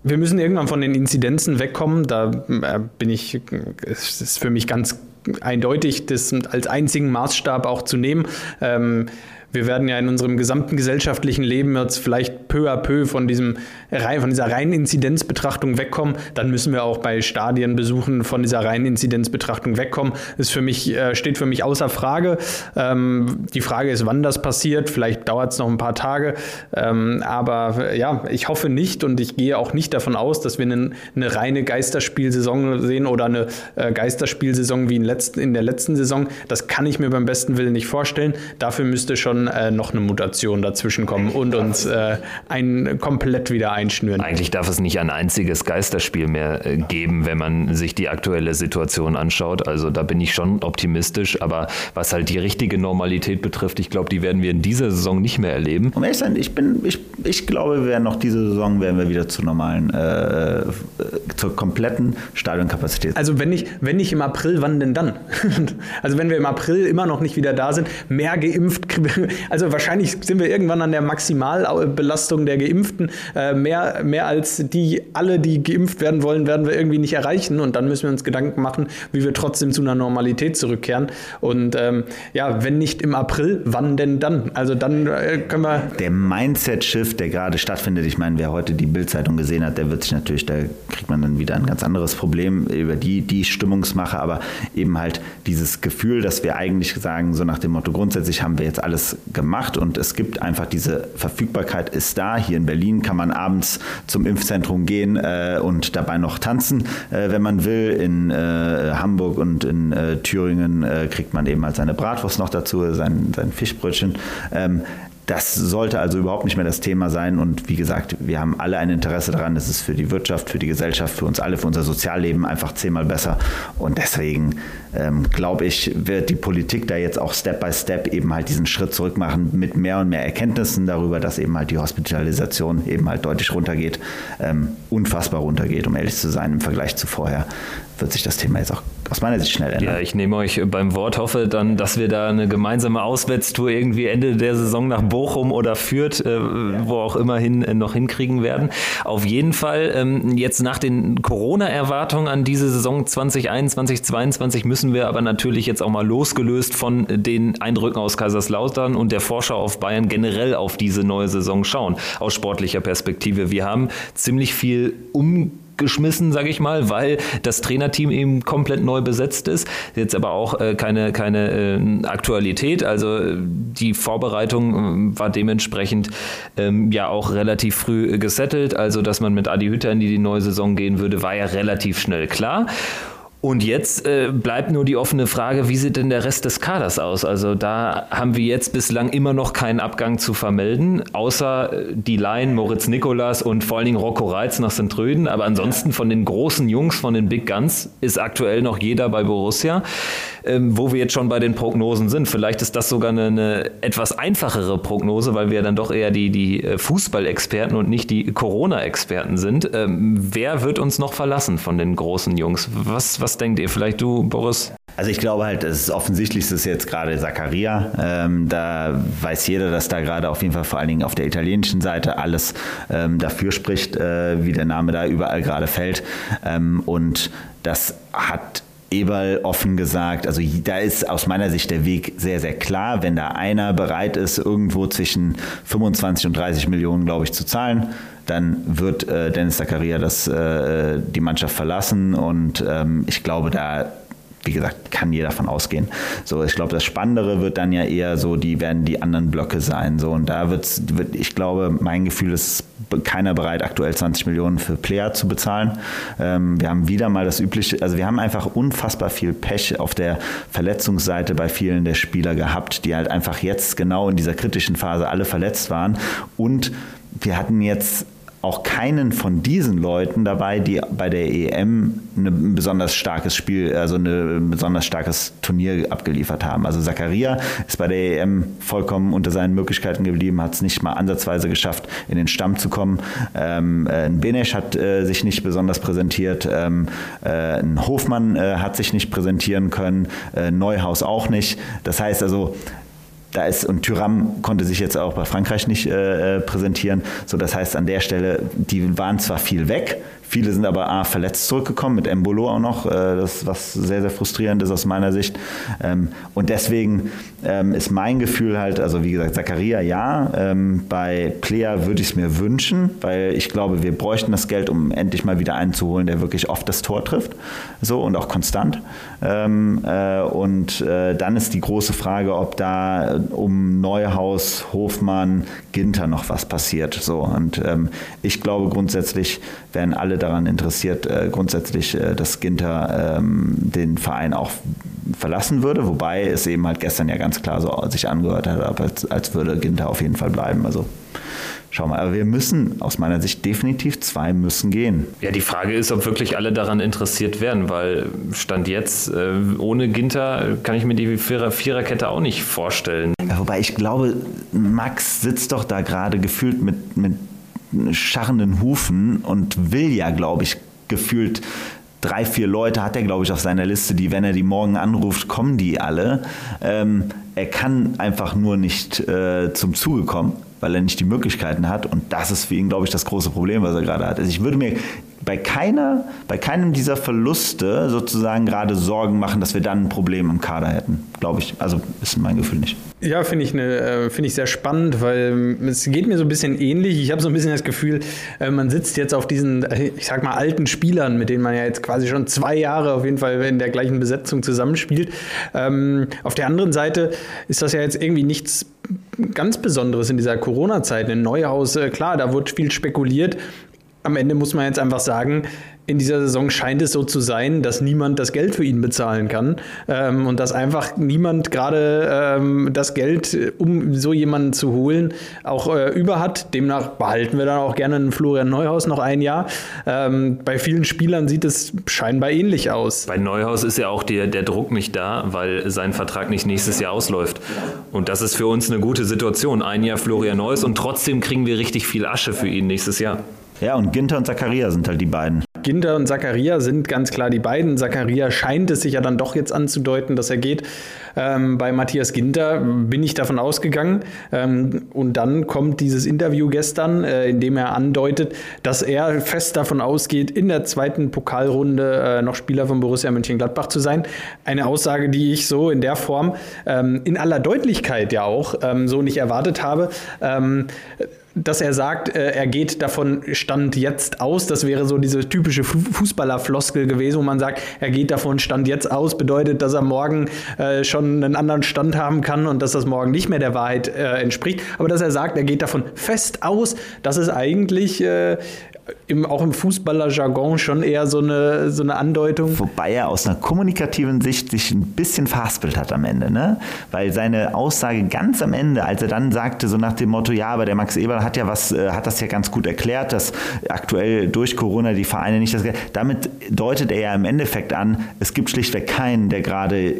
wir müssen irgendwann von den Inzidenzen wegkommen. Da äh, bin ich, es ist für mich ganz eindeutig, das als einzigen Maßstab auch zu nehmen. Ähm, wir werden ja in unserem gesamten gesellschaftlichen Leben jetzt vielleicht peu à peu von, diesem, von dieser reinen Inzidenzbetrachtung wegkommen. Dann müssen wir auch bei Stadienbesuchen von dieser reinen Inzidenzbetrachtung wegkommen. Das für mich, äh, steht für mich außer Frage. Ähm, die Frage ist, wann das passiert. Vielleicht dauert es noch ein paar Tage. Ähm, aber ja, ich hoffe nicht und ich gehe auch nicht davon aus, dass wir eine, eine reine Geisterspielsaison sehen oder eine äh, Geisterspielsaison wie in der letzten Saison. Das kann ich mir beim besten Willen nicht vorstellen. Dafür müsste schon äh, noch eine Mutation dazwischen kommen und uns äh, ein, komplett wieder einschnüren. Eigentlich darf es nicht ein einziges Geisterspiel mehr äh, geben, wenn man sich die aktuelle Situation anschaut. Also da bin ich schon optimistisch, aber was halt die richtige Normalität betrifft, ich glaube, die werden wir in dieser Saison nicht mehr erleben. Um ehrlich sein, ich bin, ich, ich glaube, wir werden noch diese Saison werden wir wieder zur normalen, äh, äh zur kompletten Stadionkapazität. Also wenn ich, wenn nicht im April, wann denn dann? also wenn wir im April immer noch nicht wieder da sind, mehr geimpft also wahrscheinlich sind wir irgendwann an der Maximalbelastung der Geimpften. Äh, mehr, mehr als die alle, die geimpft werden wollen, werden wir irgendwie nicht erreichen. Und dann müssen wir uns Gedanken machen, wie wir trotzdem zu einer Normalität zurückkehren. Und ähm, ja, wenn nicht im April, wann denn dann? Also dann äh, können wir. Der Mindset-Shift, der gerade stattfindet, ich meine, wer heute die Bildzeitung gesehen hat, der wird sich natürlich, da kriegt man dann wieder ein ganz anderes Problem über die, die Stimmungsmache, aber eben halt dieses Gefühl, dass wir eigentlich sagen, so nach dem Motto, grundsätzlich haben wir jetzt alles gemacht und es gibt einfach diese Verfügbarkeit ist da. Hier in Berlin kann man abends zum Impfzentrum gehen äh, und dabei noch tanzen, äh, wenn man will. In äh, Hamburg und in äh, Thüringen äh, kriegt man eben halt seine Bratwurst noch dazu, sein, sein Fischbrötchen. Ähm, das sollte also überhaupt nicht mehr das Thema sein. Und wie gesagt, wir haben alle ein Interesse daran. Es ist für die Wirtschaft, für die Gesellschaft, für uns alle, für unser Sozialleben einfach zehnmal besser. Und deswegen ähm, glaube ich, wird die Politik da jetzt auch Step by Step eben halt diesen Schritt zurück machen mit mehr und mehr Erkenntnissen darüber, dass eben halt die Hospitalisation eben halt deutlich runtergeht, ähm, unfassbar runtergeht, um ehrlich zu sein, im Vergleich zu vorher wird sich das Thema jetzt auch aus meiner Sicht schnell ändern. Ja, ich nehme euch beim Wort, hoffe dann, dass wir da eine gemeinsame Auswärtstour irgendwie Ende der Saison nach Bochum oder Fürth, äh, wo auch immer hin, äh, noch hinkriegen werden. Auf jeden Fall, ähm, jetzt nach den Corona-Erwartungen an diese Saison 2021, 2022 müssen wir aber natürlich jetzt auch mal losgelöst von den Eindrücken aus Kaiserslautern und der Vorschau auf Bayern generell auf diese neue Saison schauen, aus sportlicher Perspektive. Wir haben ziemlich viel um geschmissen, sage ich mal, weil das Trainerteam eben komplett neu besetzt ist. Jetzt aber auch äh, keine, keine äh, Aktualität. Also äh, die Vorbereitung äh, war dementsprechend ähm, ja auch relativ früh gesettelt. Also dass man mit Adi Hütter in die, die neue Saison gehen würde, war ja relativ schnell klar. Und jetzt äh, bleibt nur die offene Frage, wie sieht denn der Rest des Kaders aus? Also da haben wir jetzt bislang immer noch keinen Abgang zu vermelden, außer äh, die Laien Moritz Nikolas und vor allen Dingen Rocco Reitz nach St. Aber ansonsten von den großen Jungs, von den Big Guns, ist aktuell noch jeder bei Borussia. Ähm, wo wir jetzt schon bei den Prognosen sind. Vielleicht ist das sogar eine, eine etwas einfachere Prognose, weil wir dann doch eher die, die äh, Fußballexperten und nicht die Corona-Experten sind. Ähm, wer wird uns noch verlassen von den großen Jungs? Was, was denkt ihr? Vielleicht du, Boris? Also ich glaube halt, das offensichtlichste ist jetzt gerade Zakaria. Ähm, da weiß jeder, dass da gerade auf jeden Fall vor allen Dingen auf der italienischen Seite alles ähm, dafür spricht, äh, wie der Name da überall gerade fällt. Ähm, und das hat Eberl offen gesagt, also da ist aus meiner Sicht der Weg sehr, sehr klar. Wenn da einer bereit ist, irgendwo zwischen 25 und 30 Millionen, glaube ich, zu zahlen, dann wird äh, Dennis Zakaria das, äh, die Mannschaft verlassen. Und ähm, ich glaube, da wie gesagt, kann jeder davon ausgehen. So, ich glaube, das Spannendere wird dann ja eher so, die werden die anderen Blöcke sein. So, und da wird's, wird, ich glaube, mein Gefühl ist keiner bereit, aktuell 20 Millionen für Player zu bezahlen. Ähm, wir haben wieder mal das übliche, also wir haben einfach unfassbar viel Pech auf der Verletzungsseite bei vielen der Spieler gehabt, die halt einfach jetzt genau in dieser kritischen Phase alle verletzt waren. Und wir hatten jetzt auch keinen von diesen Leuten dabei, die bei der EM ein besonders starkes Spiel, also ein besonders starkes Turnier abgeliefert haben. Also Zakaria ist bei der EM vollkommen unter seinen Möglichkeiten geblieben, hat es nicht mal ansatzweise geschafft, in den Stamm zu kommen. Ähm, äh, ein Benesch hat äh, sich nicht besonders präsentiert, ähm, äh, ein Hofmann äh, hat sich nicht präsentieren können, äh, Neuhaus auch nicht. Das heißt also, da ist und Tyram konnte sich jetzt auch bei Frankreich nicht äh, äh, präsentieren. So, das heißt an der Stelle, die waren zwar viel weg, Viele sind aber A, verletzt zurückgekommen, mit Embolo auch noch, äh, das, was sehr, sehr frustrierend ist aus meiner Sicht. Ähm, und deswegen ähm, ist mein Gefühl halt, also wie gesagt, Zakaria ja, ähm, bei Plea würde ich es mir wünschen, weil ich glaube, wir bräuchten das Geld, um endlich mal wieder einen zu holen, der wirklich oft das Tor trifft, so und auch konstant. Äh, und äh, dann ist die große Frage, ob da um Neuhaus, Hofmann, Ginter noch was passiert. So und ich glaube grundsätzlich werden alle daran interessiert, äh, grundsätzlich, äh, dass Ginter ähm, den Verein auch verlassen würde, wobei es eben halt gestern ja ganz klar so sich angehört hat, als, als würde Ginter auf jeden Fall bleiben. Also Schau mal, aber wir müssen aus meiner Sicht definitiv zwei müssen gehen. Ja, die Frage ist, ob wirklich alle daran interessiert werden, weil Stand jetzt äh, ohne Ginter kann ich mir die Vierer Viererkette auch nicht vorstellen. Ja, wobei ich glaube, Max sitzt doch da gerade gefühlt mit, mit scharrenden Hufen und will ja, glaube ich, gefühlt drei, vier Leute hat er, glaube ich, auf seiner Liste, die, wenn er die morgen anruft, kommen die alle. Ähm, er kann einfach nur nicht äh, zum Zuge kommen, weil er nicht die Möglichkeiten hat. Und das ist für ihn, glaube ich, das große Problem, was er gerade hat. Also ich würde mir bei keiner, bei keinem dieser Verluste sozusagen gerade Sorgen machen, dass wir dann ein Problem im Kader hätten. Glaube ich. Also ist mein Gefühl nicht. Ja, finde ich, ne, äh, find ich sehr spannend, weil ähm, es geht mir so ein bisschen ähnlich. Ich habe so ein bisschen das Gefühl, äh, man sitzt jetzt auf diesen, äh, ich sag mal, alten Spielern, mit denen man ja jetzt quasi schon zwei Jahre auf jeden Fall in der gleichen Besetzung zusammenspielt. Ähm, auf der anderen Seite ist das ja jetzt irgendwie nichts ganz Besonderes in dieser Corona-Zeit. Ein Neuhaus, klar, da wird viel spekuliert am Ende muss man jetzt einfach sagen, in dieser Saison scheint es so zu sein, dass niemand das Geld für ihn bezahlen kann ähm, und dass einfach niemand gerade ähm, das Geld, um so jemanden zu holen, auch äh, über hat. Demnach behalten wir dann auch gerne einen Florian Neuhaus noch ein Jahr. Ähm, bei vielen Spielern sieht es scheinbar ähnlich aus. Bei Neuhaus ist ja auch der, der Druck nicht da, weil sein Vertrag nicht nächstes Jahr ausläuft. Und das ist für uns eine gute Situation. Ein Jahr Florian Neuhaus und trotzdem kriegen wir richtig viel Asche für ihn nächstes Jahr. Ja, und Ginter und Zakaria sind halt die beiden. Ginter und Zakaria sind ganz klar die beiden. Zakaria scheint es sich ja dann doch jetzt anzudeuten, dass er geht. Ähm, bei Matthias Ginter bin ich davon ausgegangen. Ähm, und dann kommt dieses Interview gestern, äh, in dem er andeutet, dass er fest davon ausgeht, in der zweiten Pokalrunde äh, noch Spieler von Borussia Mönchengladbach zu sein. Eine Aussage, die ich so in der Form ähm, in aller Deutlichkeit ja auch ähm, so nicht erwartet habe. Dass er sagt, äh, er geht davon Stand jetzt aus. Das wäre so diese typische Fußballerfloskel gewesen, wo man sagt, er geht davon Stand jetzt aus, bedeutet, dass er morgen äh, schon einen anderen Stand haben kann und dass das morgen nicht mehr der Wahrheit äh, entspricht. Aber dass er sagt, er geht davon fest aus, das ist eigentlich im, auch im Fußballerjargon schon eher so eine, so eine Andeutung. Wobei er aus einer kommunikativen Sicht sich ein bisschen verhaspelt hat am Ende, ne? Weil seine Aussage ganz am Ende, als er dann sagte, so nach dem Motto, ja, aber der Max Eberl hat ja was, äh, hat das ja ganz gut erklärt, dass aktuell durch Corona die Vereine nicht das. Damit deutet er ja im Endeffekt an, es gibt schlichtweg keinen, der gerade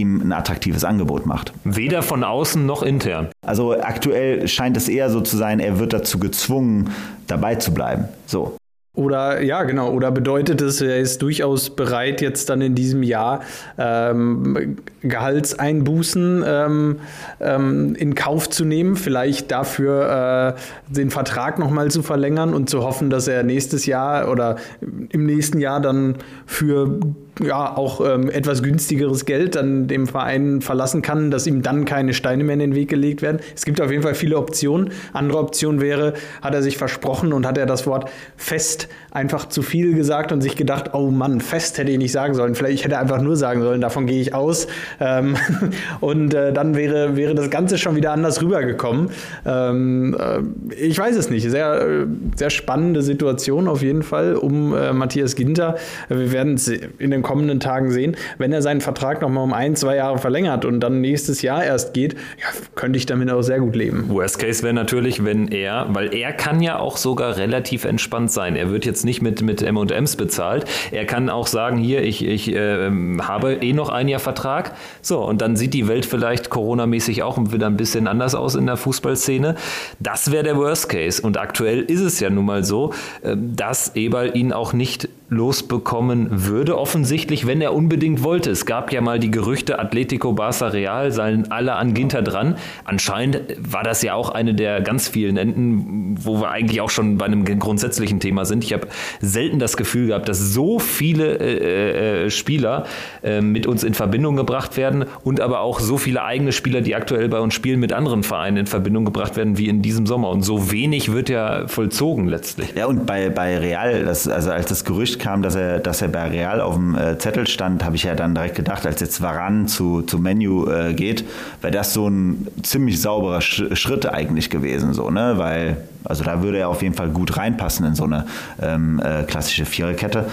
ihm ein attraktives Angebot macht. Weder von außen noch intern. Also aktuell scheint es eher so zu sein, er wird dazu gezwungen, dabei zu bleiben. So. Oder ja, genau. Oder bedeutet es, er ist durchaus bereit, jetzt dann in diesem Jahr ähm, Gehaltseinbußen ähm, ähm, in Kauf zu nehmen, vielleicht dafür äh, den Vertrag nochmal zu verlängern und zu hoffen, dass er nächstes Jahr oder im nächsten Jahr dann für ja auch ähm, etwas günstigeres Geld dann dem Verein verlassen kann, dass ihm dann keine Steine mehr in den Weg gelegt werden. Es gibt auf jeden Fall viele Optionen. Andere Option wäre, hat er sich versprochen und hat er das Wort fest einfach zu viel gesagt und sich gedacht, oh Mann, fest hätte ich nicht sagen sollen. Vielleicht hätte er einfach nur sagen sollen, davon gehe ich aus. Ähm, und äh, dann wäre, wäre das Ganze schon wieder anders rübergekommen. Ähm, äh, ich weiß es nicht. Sehr, sehr spannende Situation auf jeden Fall um äh, Matthias Ginter. Wir werden es in den kommenden Tagen sehen. Wenn er seinen Vertrag noch mal um ein, zwei Jahre verlängert und dann nächstes Jahr erst geht, ja, könnte ich damit auch sehr gut leben. Worst Case wäre natürlich, wenn er, weil er kann ja auch sogar relativ entspannt sein. Er wird jetzt nicht mit, mit M&Ms bezahlt. Er kann auch sagen, hier, ich, ich äh, habe eh noch ein Jahr Vertrag. So, und dann sieht die Welt vielleicht Corona-mäßig auch wieder ein bisschen anders aus in der Fußballszene. Das wäre der Worst Case. Und aktuell ist es ja nun mal so, äh, dass Eberl ihn auch nicht losbekommen würde, offensichtlich, wenn er unbedingt wollte. Es gab ja mal die Gerüchte, Atletico Barça Real seien alle an Ginter dran. Anscheinend war das ja auch eine der ganz vielen Enden, wo wir eigentlich auch schon bei einem grundsätzlichen Thema sind. Ich habe selten das Gefühl gehabt, dass so viele äh, äh, Spieler äh, mit uns in Verbindung gebracht werden und aber auch so viele eigene Spieler, die aktuell bei uns spielen, mit anderen Vereinen in Verbindung gebracht werden wie in diesem Sommer. Und so wenig wird ja vollzogen letztlich. Ja, und bei, bei Real, das, also als das Gerücht kam, dass er, dass er bei Real auf dem äh, Zettel stand, habe ich ja dann direkt gedacht, als jetzt Varan zu, zu Menu äh, geht, wäre das so ein ziemlich sauberer Sch Schritt eigentlich gewesen, so, ne? Weil, also da würde er auf jeden Fall gut reinpassen in so eine ähm, äh, klassische Viererkette.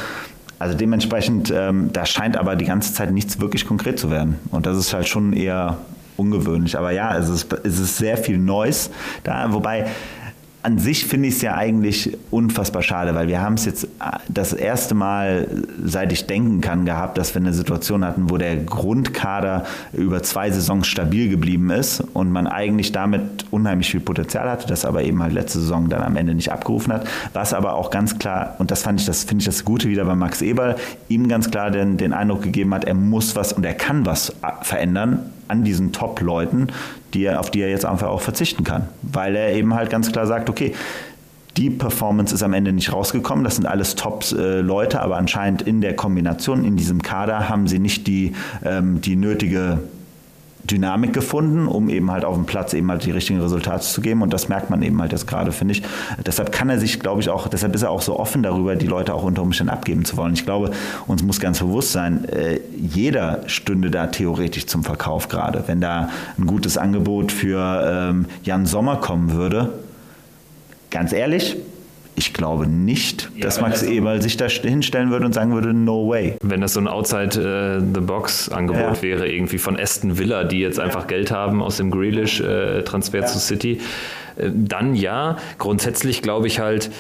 Also dementsprechend, ähm, da scheint aber die ganze Zeit nichts wirklich konkret zu werden. Und das ist halt schon eher ungewöhnlich. Aber ja, es ist, es ist sehr viel Neues da, wobei an sich finde ich es ja eigentlich unfassbar schade, weil wir haben es jetzt äh, das erste Mal, seit ich denken kann, gehabt, dass wir eine Situation hatten, wo der Grundkader über zwei Saisons stabil geblieben ist und man eigentlich damit unheimlich viel Potenzial hatte, das aber eben halt letzte Saison dann am Ende nicht abgerufen hat. Was aber auch ganz klar, und das fand ich, das finde ich das Gute wieder bei Max Eberl, ihm ganz klar den, den Eindruck gegeben hat, er muss was und er kann was äh, verändern an diesen Top-Leuten, die auf die er jetzt einfach auch verzichten kann. Weil er eben halt ganz klar sagt, okay, die Performance ist am Ende nicht rausgekommen. Das sind alles Top-Leute, aber anscheinend in der Kombination, in diesem Kader, haben sie nicht die, ähm, die nötige Dynamik gefunden, um eben halt auf dem Platz eben halt die richtigen Resultate zu geben. Und das merkt man eben halt jetzt gerade, finde ich. Deshalb kann er sich, glaube ich, auch, deshalb ist er auch so offen darüber, die Leute auch unter Umständen abgeben zu wollen. Ich glaube, uns muss ganz bewusst sein, äh, jeder stünde da theoretisch zum Verkauf gerade. Wenn da ein gutes Angebot für ähm, Jan Sommer kommen würde, ganz ehrlich, ich glaube nicht, ja, dass Max Eberl sich da hinstellen würde und sagen würde, no way. Wenn das so ein Outside-the-Box-Angebot äh, ja. wäre, irgendwie von Aston Villa, die jetzt einfach Geld haben aus dem Grealish-Transfer äh, zu City, äh, dann ja. Grundsätzlich glaube ich halt,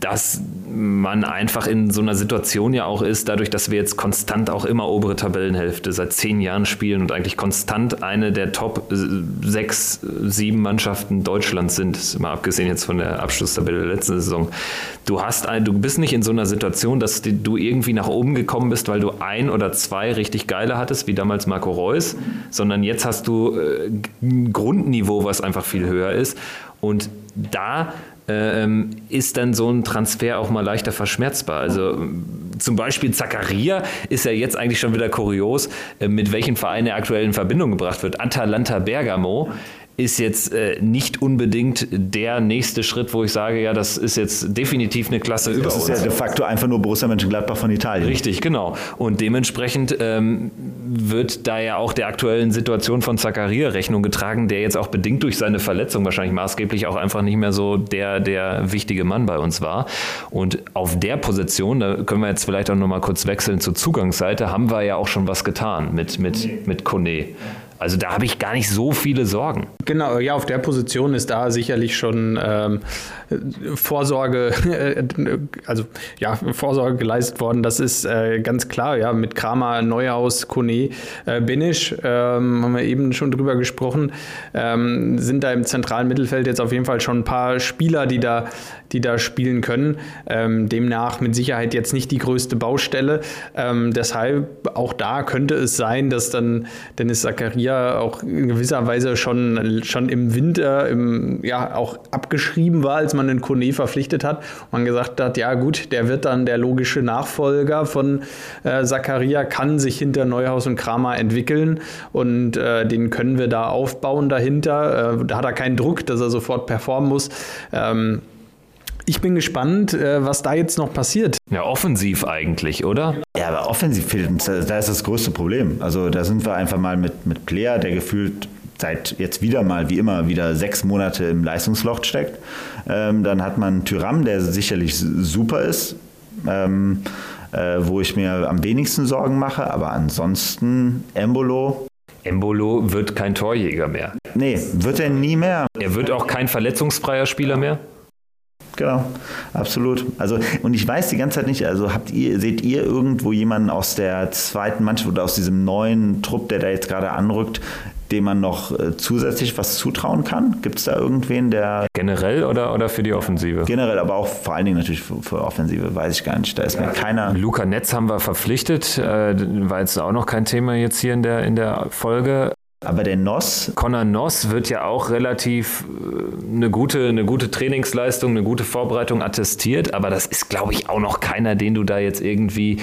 dass man einfach in so einer Situation ja auch ist, dadurch, dass wir jetzt konstant auch immer obere Tabellenhälfte seit zehn Jahren spielen und eigentlich konstant eine der Top sechs, sieben Mannschaften Deutschlands sind, mal abgesehen jetzt von der Abschlusstabelle der letzten Saison, Du hast ein, du bist nicht in so einer Situation, dass du irgendwie nach oben gekommen bist, weil du ein oder zwei richtig geile hattest, wie damals Marco Reus, sondern jetzt hast du äh, ein Grundniveau, was einfach viel höher ist. Und da ist dann so ein Transfer auch mal leichter verschmerzbar. Also zum Beispiel Zakaria ist ja jetzt eigentlich schon wieder kurios, äh, mit welchen Vereinen er aktuell in Verbindung gebracht wird. Atalanta Bergamo ist jetzt äh, nicht unbedingt der nächste Schritt, wo ich sage, ja, das ist jetzt definitiv eine Klasse das über uns. Das ist ja de facto einfach nur Borussia Mönchengladbach von Italien. Richtig, genau. Und dementsprechend ähm, wird da ja auch der aktuellen Situation von Zakaria Rechnung getragen, der jetzt auch bedingt durch seine Verletzung wahrscheinlich maßgeblich auch einfach nicht mehr so der, der wichtige Mann bei uns war. Und auf der Position, da können wir jetzt vielleicht auch nochmal kurz wechseln zur Zugangsseite, haben wir ja auch schon was getan mit, mit, mit Kone. Also da habe ich gar nicht so viele Sorgen. Genau, ja, auf der Position ist da sicherlich schon ähm, Vorsorge, also ja, Vorsorge geleistet worden. Das ist äh, ganz klar, ja, mit Kramer, Neuhaus, Kone, äh, Benisch, ähm, haben wir eben schon drüber gesprochen, ähm, sind da im zentralen Mittelfeld jetzt auf jeden Fall schon ein paar Spieler, die da, die da spielen können. Ähm, demnach mit Sicherheit jetzt nicht die größte Baustelle. Ähm, deshalb auch da könnte es sein, dass dann Dennis Zakaria ja auch in gewisser Weise schon, schon im Winter im, ja, auch abgeschrieben war, als man den Kone verpflichtet hat. Man gesagt hat, ja gut, der wird dann der logische Nachfolger von äh, Zakaria, kann sich hinter Neuhaus und Kramer entwickeln und äh, den können wir da aufbauen dahinter. Äh, da hat er keinen Druck, dass er sofort performen muss. Ähm, ich bin gespannt, äh, was da jetzt noch passiert. Ja, offensiv eigentlich, oder? Ja, aber offensiv fehlt uns, da ist das größte Problem. Also da sind wir einfach mal mit, mit Player, der gefühlt seit jetzt wieder mal, wie immer, wieder sechs Monate im Leistungsloch steckt. Ähm, dann hat man Tyram, der sicherlich super ist, ähm, äh, wo ich mir am wenigsten Sorgen mache. Aber ansonsten Embolo. Embolo wird kein Torjäger mehr. Nee, wird er nie mehr. Er wird auch kein verletzungsfreier Spieler mehr. Genau, absolut. Also, und ich weiß die ganze Zeit nicht, also habt ihr, seht ihr irgendwo jemanden aus der zweiten Mannschaft oder aus diesem neuen Trupp, der da jetzt gerade anrückt, dem man noch äh, zusätzlich was zutrauen kann? Gibt es da irgendwen, der. Generell oder, oder für die Offensive? Generell, aber auch vor allen Dingen natürlich für, für Offensive, weiß ich gar nicht. Da ist mir keiner. Luca Netz haben wir verpflichtet, äh, war jetzt auch noch kein Thema jetzt hier in der, in der Folge. Aber der Noss. Connor Noss wird ja auch relativ äh, eine gute, eine gute Trainingsleistung, eine gute Vorbereitung attestiert, aber das ist, glaube ich, auch noch keiner, den du da jetzt irgendwie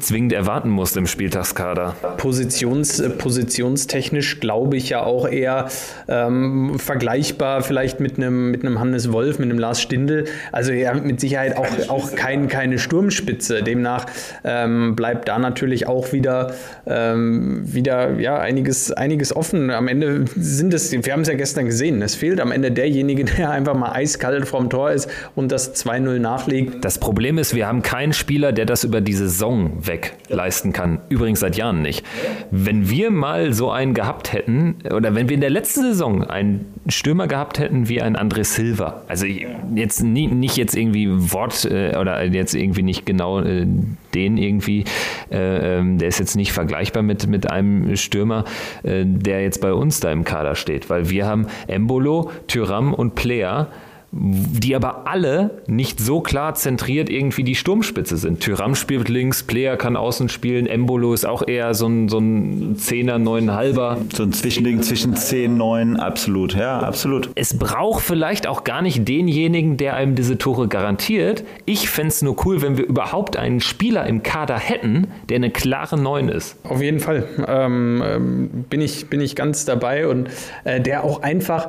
zwingend erwarten musst im Spieltagskader. Positions, äh, positionstechnisch glaube ich ja auch eher ähm, vergleichbar vielleicht mit einem, mit einem Hannes Wolf, mit einem Lars Stindl. Also ja, mit Sicherheit auch, auch kein, keine Sturmspitze. Demnach ähm, bleibt da natürlich auch wieder, ähm, wieder ja, einiges, einiges ist offen. Am Ende sind es, wir haben es ja gestern gesehen, es fehlt am Ende derjenige, der einfach mal eiskalt vorm Tor ist und das 2-0 nachlegt. Das Problem ist, wir haben keinen Spieler, der das über die Saison weg leisten kann. Übrigens seit Jahren nicht. Wenn wir mal so einen gehabt hätten, oder wenn wir in der letzten Saison einen Stürmer gehabt hätten wie ein André Silva, also jetzt nie, nicht jetzt irgendwie Wort äh, oder jetzt irgendwie nicht genau äh, den irgendwie, äh, ähm, der ist jetzt nicht vergleichbar mit, mit einem Stürmer, äh, der jetzt bei uns da im Kader steht, weil wir haben Embolo, Tyram und Player die aber alle nicht so klar zentriert irgendwie die Sturmspitze sind. Tyram spielt links, Player kann außen spielen, Embolo ist auch eher so ein, so ein Zehner, Neuneinhalber. So ein Zwischending zwischen 10, 9, absolut, ja, absolut. Es braucht vielleicht auch gar nicht denjenigen, der einem diese Tore garantiert. Ich fände es nur cool, wenn wir überhaupt einen Spieler im Kader hätten, der eine klare Neun ist. Auf jeden Fall ähm, ähm bin, ich, bin ich ganz dabei und äh, der auch einfach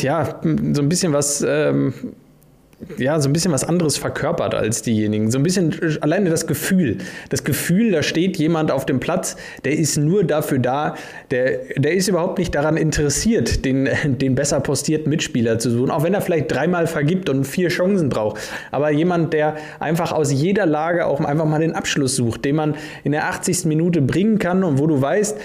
ja, so ein bisschen was, ähm, ja, so ein bisschen was anderes verkörpert als diejenigen. So ein bisschen alleine das Gefühl. Das Gefühl, da steht jemand auf dem Platz, der ist nur dafür da, der, der ist überhaupt nicht daran interessiert, den, den besser postierten Mitspieler zu suchen, auch wenn er vielleicht dreimal vergibt und vier Chancen braucht. Aber jemand, der einfach aus jeder Lage auch einfach mal den Abschluss sucht, den man in der 80. Minute bringen kann und wo du weißt,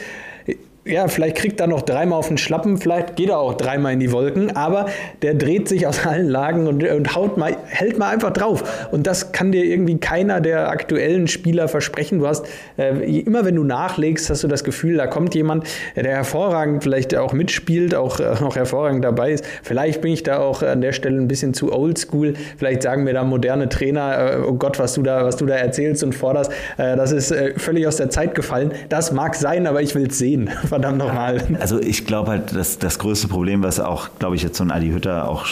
ja, vielleicht kriegt er noch dreimal auf den Schlappen, vielleicht geht er auch dreimal in die Wolken, aber der dreht sich aus allen Lagen und, und haut mal hält mal einfach drauf. Und das kann dir irgendwie keiner der aktuellen Spieler versprechen. Du hast äh, immer, wenn du nachlegst, hast du das Gefühl, da kommt jemand, der hervorragend vielleicht auch mitspielt, auch, äh, auch hervorragend dabei ist. Vielleicht bin ich da auch an der Stelle ein bisschen zu oldschool. Vielleicht sagen mir da moderne Trainer, äh, oh Gott, was du da, was du da erzählst und forderst, äh, das ist äh, völlig aus der Zeit gefallen. Das mag sein, aber ich will es sehen. Verdammt nochmal. Also ich glaube halt, dass das größte Problem, was auch, glaube ich, jetzt so ein Adi Hütter auch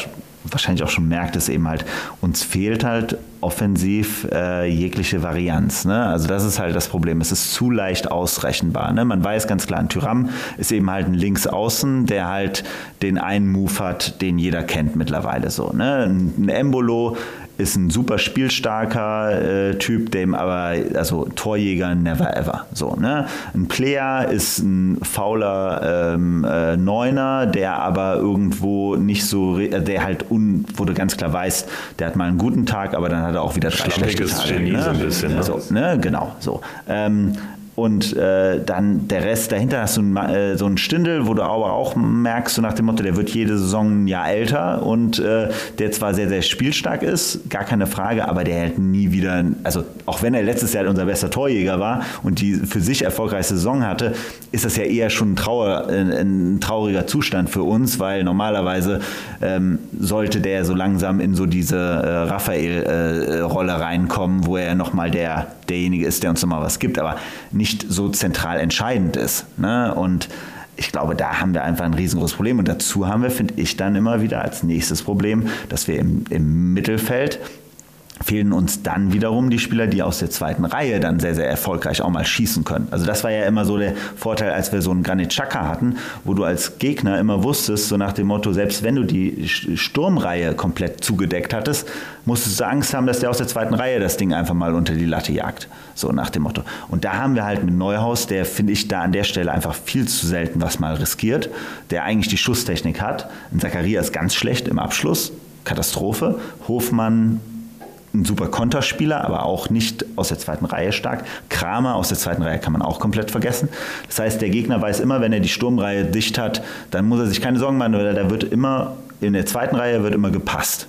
wahrscheinlich auch schon merkt, ist eben halt, uns fehlt halt offensiv äh, jegliche Varianz. Ne? Also das ist halt das Problem. Es ist zu leicht ausrechenbar. Ne? Man weiß ganz klar, ein Tyram ist eben halt ein Linksaußen, der halt den einen Move hat, den jeder kennt mittlerweile so. Ne? Ein Embolo ist ein super spielstarker äh, Typ, dem aber, also Torjäger never ever. So, ne? Ein Player ist ein fauler ähm, äh, Neuner, der aber irgendwo nicht so, äh, der halt, un, wo du ganz klar weißt, der hat mal einen guten Tag, aber dann hat er auch wieder drei schlechte Tage. Genie ne? so ein bisschen. Ne? So, ne? Genau, so. Ähm, und äh, dann der Rest dahinter hast du ein, äh, so einen Stindel, wo du aber auch merkst, so nach dem Motto, der wird jede Saison ein Jahr älter und äh, der zwar sehr, sehr spielstark ist, gar keine Frage, aber der hält nie wieder, also auch wenn er letztes Jahr unser bester Torjäger war und die für sich erfolgreichste Saison hatte, ist das ja eher schon ein, Trauer, ein trauriger Zustand für uns, weil normalerweise ähm, sollte der so langsam in so diese äh, Raphael-Rolle äh, reinkommen, wo er nochmal der, derjenige ist, der uns nochmal was gibt, aber nicht so zentral entscheidend ist. Ne? Und ich glaube, da haben wir einfach ein riesengroßes Problem. Und dazu haben wir, finde ich, dann immer wieder als nächstes Problem, dass wir im, im Mittelfeld fehlen uns dann wiederum die Spieler, die aus der zweiten Reihe dann sehr, sehr erfolgreich auch mal schießen können. Also das war ja immer so der Vorteil, als wir so einen Granit Xhaka hatten, wo du als Gegner immer wusstest, so nach dem Motto, selbst wenn du die Sturmreihe komplett zugedeckt hattest, musstest du Angst haben, dass der aus der zweiten Reihe das Ding einfach mal unter die Latte jagt. So nach dem Motto. Und da haben wir halt mit Neuhaus, der finde ich da an der Stelle einfach viel zu selten was mal riskiert, der eigentlich die Schusstechnik hat. Zacharias ganz schlecht im Abschluss, Katastrophe. Hofmann ein super Konterspieler, aber auch nicht aus der zweiten Reihe stark. Kramer aus der zweiten Reihe kann man auch komplett vergessen. Das heißt, der Gegner weiß immer, wenn er die Sturmreihe dicht hat, dann muss er sich keine Sorgen machen, weil da wird immer, in der zweiten Reihe wird immer gepasst.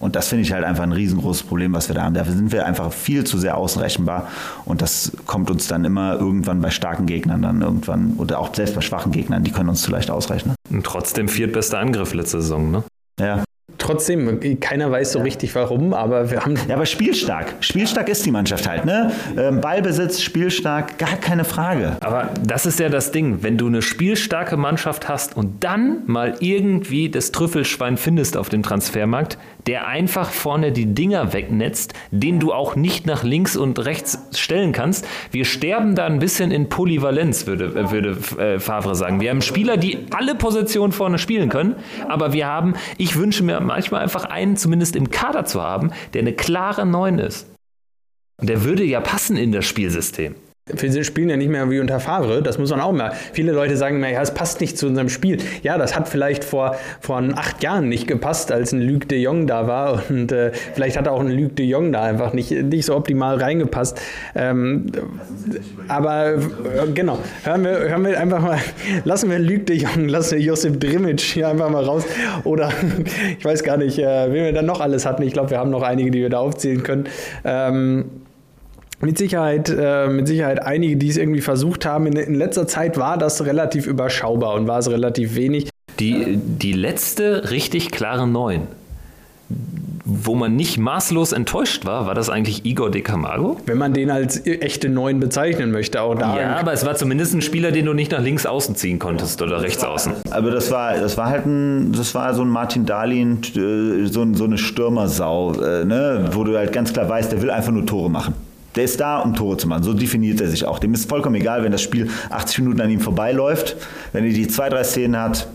Und das finde ich halt einfach ein riesengroßes Problem, was wir da haben. Dafür sind wir einfach viel zu sehr außenrechenbar. Und das kommt uns dann immer irgendwann bei starken Gegnern dann irgendwann, oder auch selbst bei schwachen Gegnern, die können uns zu leicht ausrechnen. Und trotzdem viertbester Angriff letzte Saison, ne? Ja. Trotzdem, keiner weiß so richtig warum, aber wir haben. Ja, aber spielstark. Spielstark ist die Mannschaft halt, ne? Ähm, Ballbesitz, spielstark, gar keine Frage. Aber das ist ja das Ding, wenn du eine spielstarke Mannschaft hast und dann mal irgendwie das Trüffelschwein findest auf dem Transfermarkt, der einfach vorne die Dinger wegnetzt, den du auch nicht nach links und rechts stellen kannst. Wir sterben da ein bisschen in Polyvalenz, würde, würde äh, Favre sagen. Wir haben Spieler, die alle Positionen vorne spielen können, aber wir haben, ich wünsche mir manchmal einfach einen zumindest im Kader zu haben, der eine klare Neun ist. Und der würde ja passen in das Spielsystem. Wir spielen ja nicht mehr wie unter Favre, das muss man auch mal. Viele Leute sagen, naja, es passt nicht zu unserem Spiel. Ja, das hat vielleicht vor, vor acht Jahren nicht gepasst, als ein Luc de Jong da war. Und äh, vielleicht hat auch ein Luc de Jong da einfach nicht, nicht so optimal reingepasst. Ähm, aber äh, genau, hören wir, hören wir einfach mal, lassen wir Luc de Jong, lassen wir Josip Drimic hier einfach mal raus. Oder ich weiß gar nicht, äh, wen wir dann noch alles hatten. Ich glaube, wir haben noch einige, die wir da aufzählen können. Ähm, mit Sicherheit, äh, mit Sicherheit einige, die es irgendwie versucht haben. In, in, letzter Zeit war das relativ überschaubar und war es relativ wenig. Die, die letzte richtig klare Neun, wo man nicht maßlos enttäuscht war, war das eigentlich Igor de Camargo? Wenn man den als echte Neun bezeichnen möchte, auch da. Ja, aber es war zumindest ein Spieler, den du nicht nach links außen ziehen konntest oder rechts außen. Aber das war, das war halt ein, das war so ein Martin Dahlin, äh, so, so eine Stürmersau, äh, ne? wo du halt ganz klar weißt, der will einfach nur Tore machen. Der ist da, um Tore zu machen. So definiert er sich auch. Dem ist vollkommen egal, wenn das Spiel 80 Minuten an ihm vorbeiläuft. Wenn er die zwei, drei Szenen hat,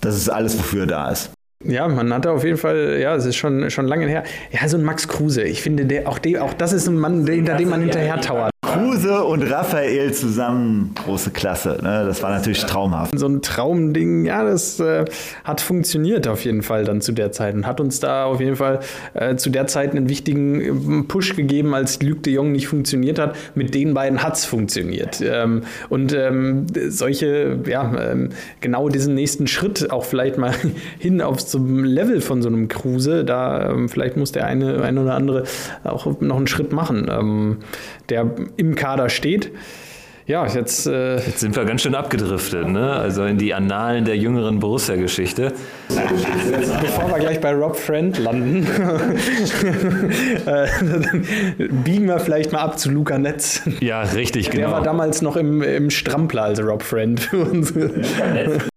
das ist alles, wofür er da ist. Ja, man hatte auf jeden Fall, ja, es ist schon, schon lange her. Ja, so ein Max Kruse. Ich finde, der, auch, der, auch das ist ein Mann, hinter dem man hinterher tauert. Kruse und Raphael zusammen, große Klasse. Ne? Das war natürlich traumhaft. So ein Traumding, ja, das äh, hat funktioniert auf jeden Fall dann zu der Zeit und hat uns da auf jeden Fall äh, zu der Zeit einen wichtigen äh, Push gegeben, als Luc de Jong nicht funktioniert hat. Mit den beiden hat es funktioniert. Ähm, und ähm, solche, ja, ähm, genau diesen nächsten Schritt auch vielleicht mal hin auf so ein Level von so einem Kruse, da ähm, vielleicht muss der eine, eine oder andere auch noch einen Schritt machen, ähm, der im Kader steht. Ja, jetzt, äh jetzt sind wir ganz schön abgedriftet, ne? Also in die Annalen der jüngeren Borussia-Geschichte. Bevor wir gleich bei Rob Friend landen, äh, biegen wir vielleicht mal ab zu Luca Netz. Ja, richtig, Der genau. war damals noch im, im Strampler als Rob Friend für uns. Lu-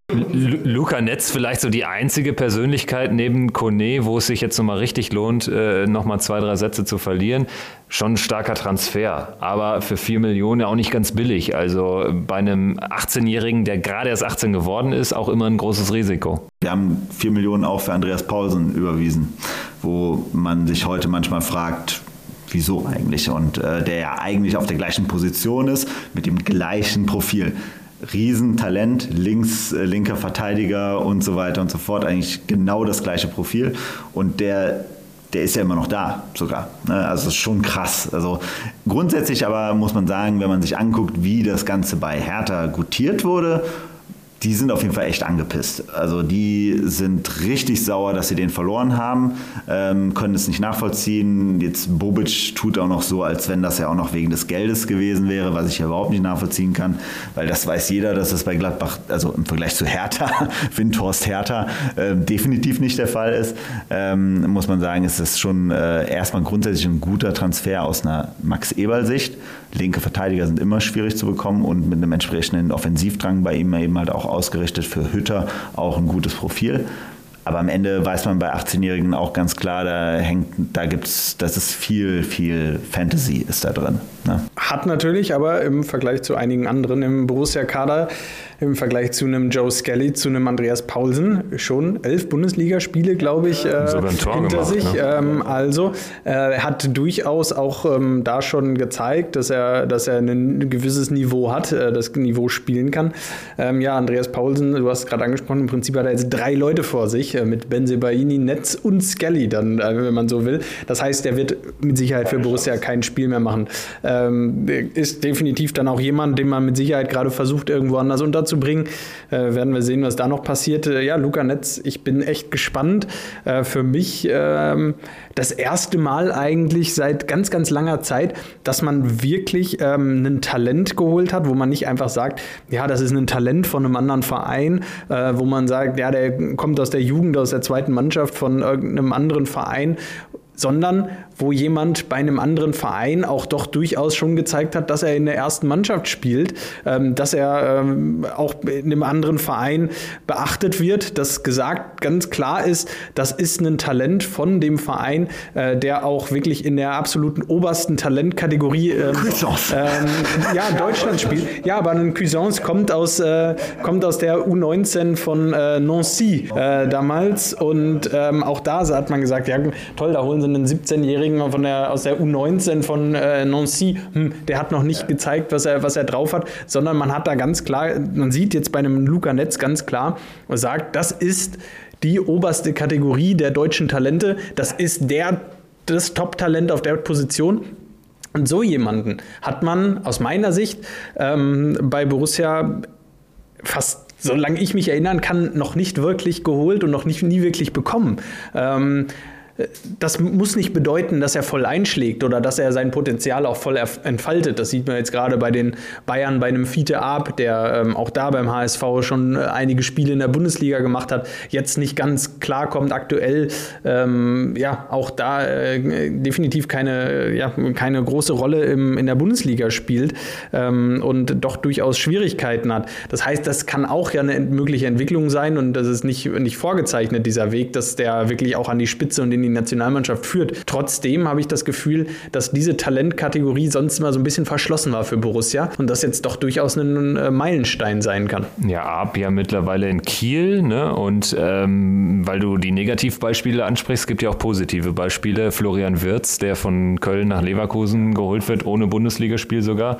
Luca Netz vielleicht so die einzige Persönlichkeit neben Kone, wo es sich jetzt nochmal richtig lohnt, äh, nochmal zwei, drei Sätze zu verlieren. Schon ein starker Transfer, aber für vier Millionen ja auch nicht ganz billig. Also bei einem 18-Jährigen, der gerade erst 18 geworden ist, auch immer ein großes Risiko. Wir haben 4 Millionen auch für Andreas Paulsen überwiesen, wo man sich heute manchmal fragt, wieso eigentlich? Und äh, der ja eigentlich auf der gleichen Position ist, mit dem gleichen Profil. Riesentalent, links, äh, linker Verteidiger und so weiter und so fort. Eigentlich genau das gleiche Profil. Und der, der ist ja immer noch da, sogar. Ne? Also ist schon krass. Also grundsätzlich aber muss man sagen, wenn man sich anguckt, wie das Ganze bei Hertha gutiert wurde, die sind auf jeden Fall echt angepisst. Also die sind richtig sauer, dass sie den verloren haben, ähm, können es nicht nachvollziehen. Jetzt Bobic tut auch noch so, als wenn das ja auch noch wegen des Geldes gewesen wäre, was ich ja überhaupt nicht nachvollziehen kann, weil das weiß jeder, dass es bei Gladbach, also im Vergleich zu Hertha, Windhorst Hertha, äh, definitiv nicht der Fall ist. Ähm, muss man sagen, ist es schon äh, erstmal grundsätzlich ein guter Transfer aus einer Max-Eberl-Sicht. Linke Verteidiger sind immer schwierig zu bekommen und mit einem entsprechenden Offensivdrang bei ihm eben halt auch ausgerichtet für Hütter auch ein gutes Profil. Aber am Ende weiß man bei 18-Jährigen auch ganz klar, da hängt, da gibt's, das ist viel, viel Fantasy ist da drin. Ne? Hat natürlich, aber im Vergleich zu einigen anderen im Borussia-Kader, im Vergleich zu einem Joe Skelly, zu einem Andreas Paulsen, schon elf Bundesligaspiele, glaube ich, äh, hinter gemacht, sich. ne? Ähm, also äh, er hat durchaus auch ähm, da schon gezeigt, dass er, dass er ein gewisses Niveau hat, äh, das Niveau spielen kann. Ähm, ja, Andreas Paulsen, du hast gerade angesprochen, im Prinzip hat er jetzt drei Leute vor sich, äh, mit Benzebaini, Netz und Skelly dann, äh, wenn man so will. Das heißt, er wird mit Sicherheit für Borussia kein Spiel mehr machen. Ähm, ist definitiv dann auch jemand, den man mit Sicherheit gerade versucht, irgendwo anders unterzubringen. Äh, werden wir sehen, was da noch passiert. Äh, ja, Luca Netz, ich bin echt gespannt. Äh, für mich ähm, das erste Mal eigentlich seit ganz, ganz langer Zeit, dass man wirklich ähm, ein Talent geholt hat, wo man nicht einfach sagt, ja, das ist ein Talent von einem anderen Verein, äh, wo man sagt, ja, der kommt aus der Jugend, aus der zweiten Mannschaft von irgendeinem anderen Verein sondern wo jemand bei einem anderen Verein auch doch durchaus schon gezeigt hat, dass er in der ersten Mannschaft spielt, ähm, dass er ähm, auch in einem anderen Verein beachtet wird, dass gesagt ganz klar ist, das ist ein Talent von dem Verein, äh, der auch wirklich in der absoluten obersten Talentkategorie ähm, ähm, ja, Deutschland spielt. Ja, aber ein Cuisance kommt aus, äh, kommt aus der U19 von äh, Nancy äh, damals und ähm, auch da hat man gesagt, ja toll, da holen sie einen 17-Jährigen von der, aus der U19 von äh, Nancy, hm, der hat noch nicht gezeigt, was er, was er drauf hat, sondern man hat da ganz klar, man sieht jetzt bei einem Luca Netz ganz klar, man sagt, das ist die oberste Kategorie der deutschen Talente, das ist der, das Top-Talent auf der Position. Und so jemanden hat man aus meiner Sicht ähm, bei Borussia fast solange ich mich erinnern kann, noch nicht wirklich geholt und noch nicht, nie wirklich bekommen. Ähm, das muss nicht bedeuten, dass er voll einschlägt oder dass er sein Potenzial auch voll entfaltet. Das sieht man jetzt gerade bei den Bayern, bei einem Fiete Ab, der ähm, auch da beim HSV schon äh, einige Spiele in der Bundesliga gemacht hat, jetzt nicht ganz klar kommt, aktuell ähm, ja auch da äh, definitiv keine, ja, keine große Rolle im, in der Bundesliga spielt ähm, und doch durchaus Schwierigkeiten hat. Das heißt, das kann auch ja eine mögliche Entwicklung sein und das ist nicht, nicht vorgezeichnet, dieser Weg, dass der wirklich auch an die Spitze und in die Nationalmannschaft führt. Trotzdem habe ich das Gefühl, dass diese Talentkategorie sonst immer so ein bisschen verschlossen war für Borussia und das jetzt doch durchaus ein äh, Meilenstein sein kann. Ja, ab ja mittlerweile in Kiel, ne? Und ähm, weil du die Negativbeispiele ansprichst, gibt ja auch positive Beispiele. Florian Wirz, der von Köln nach Leverkusen geholt wird, ohne Bundesligaspiel sogar.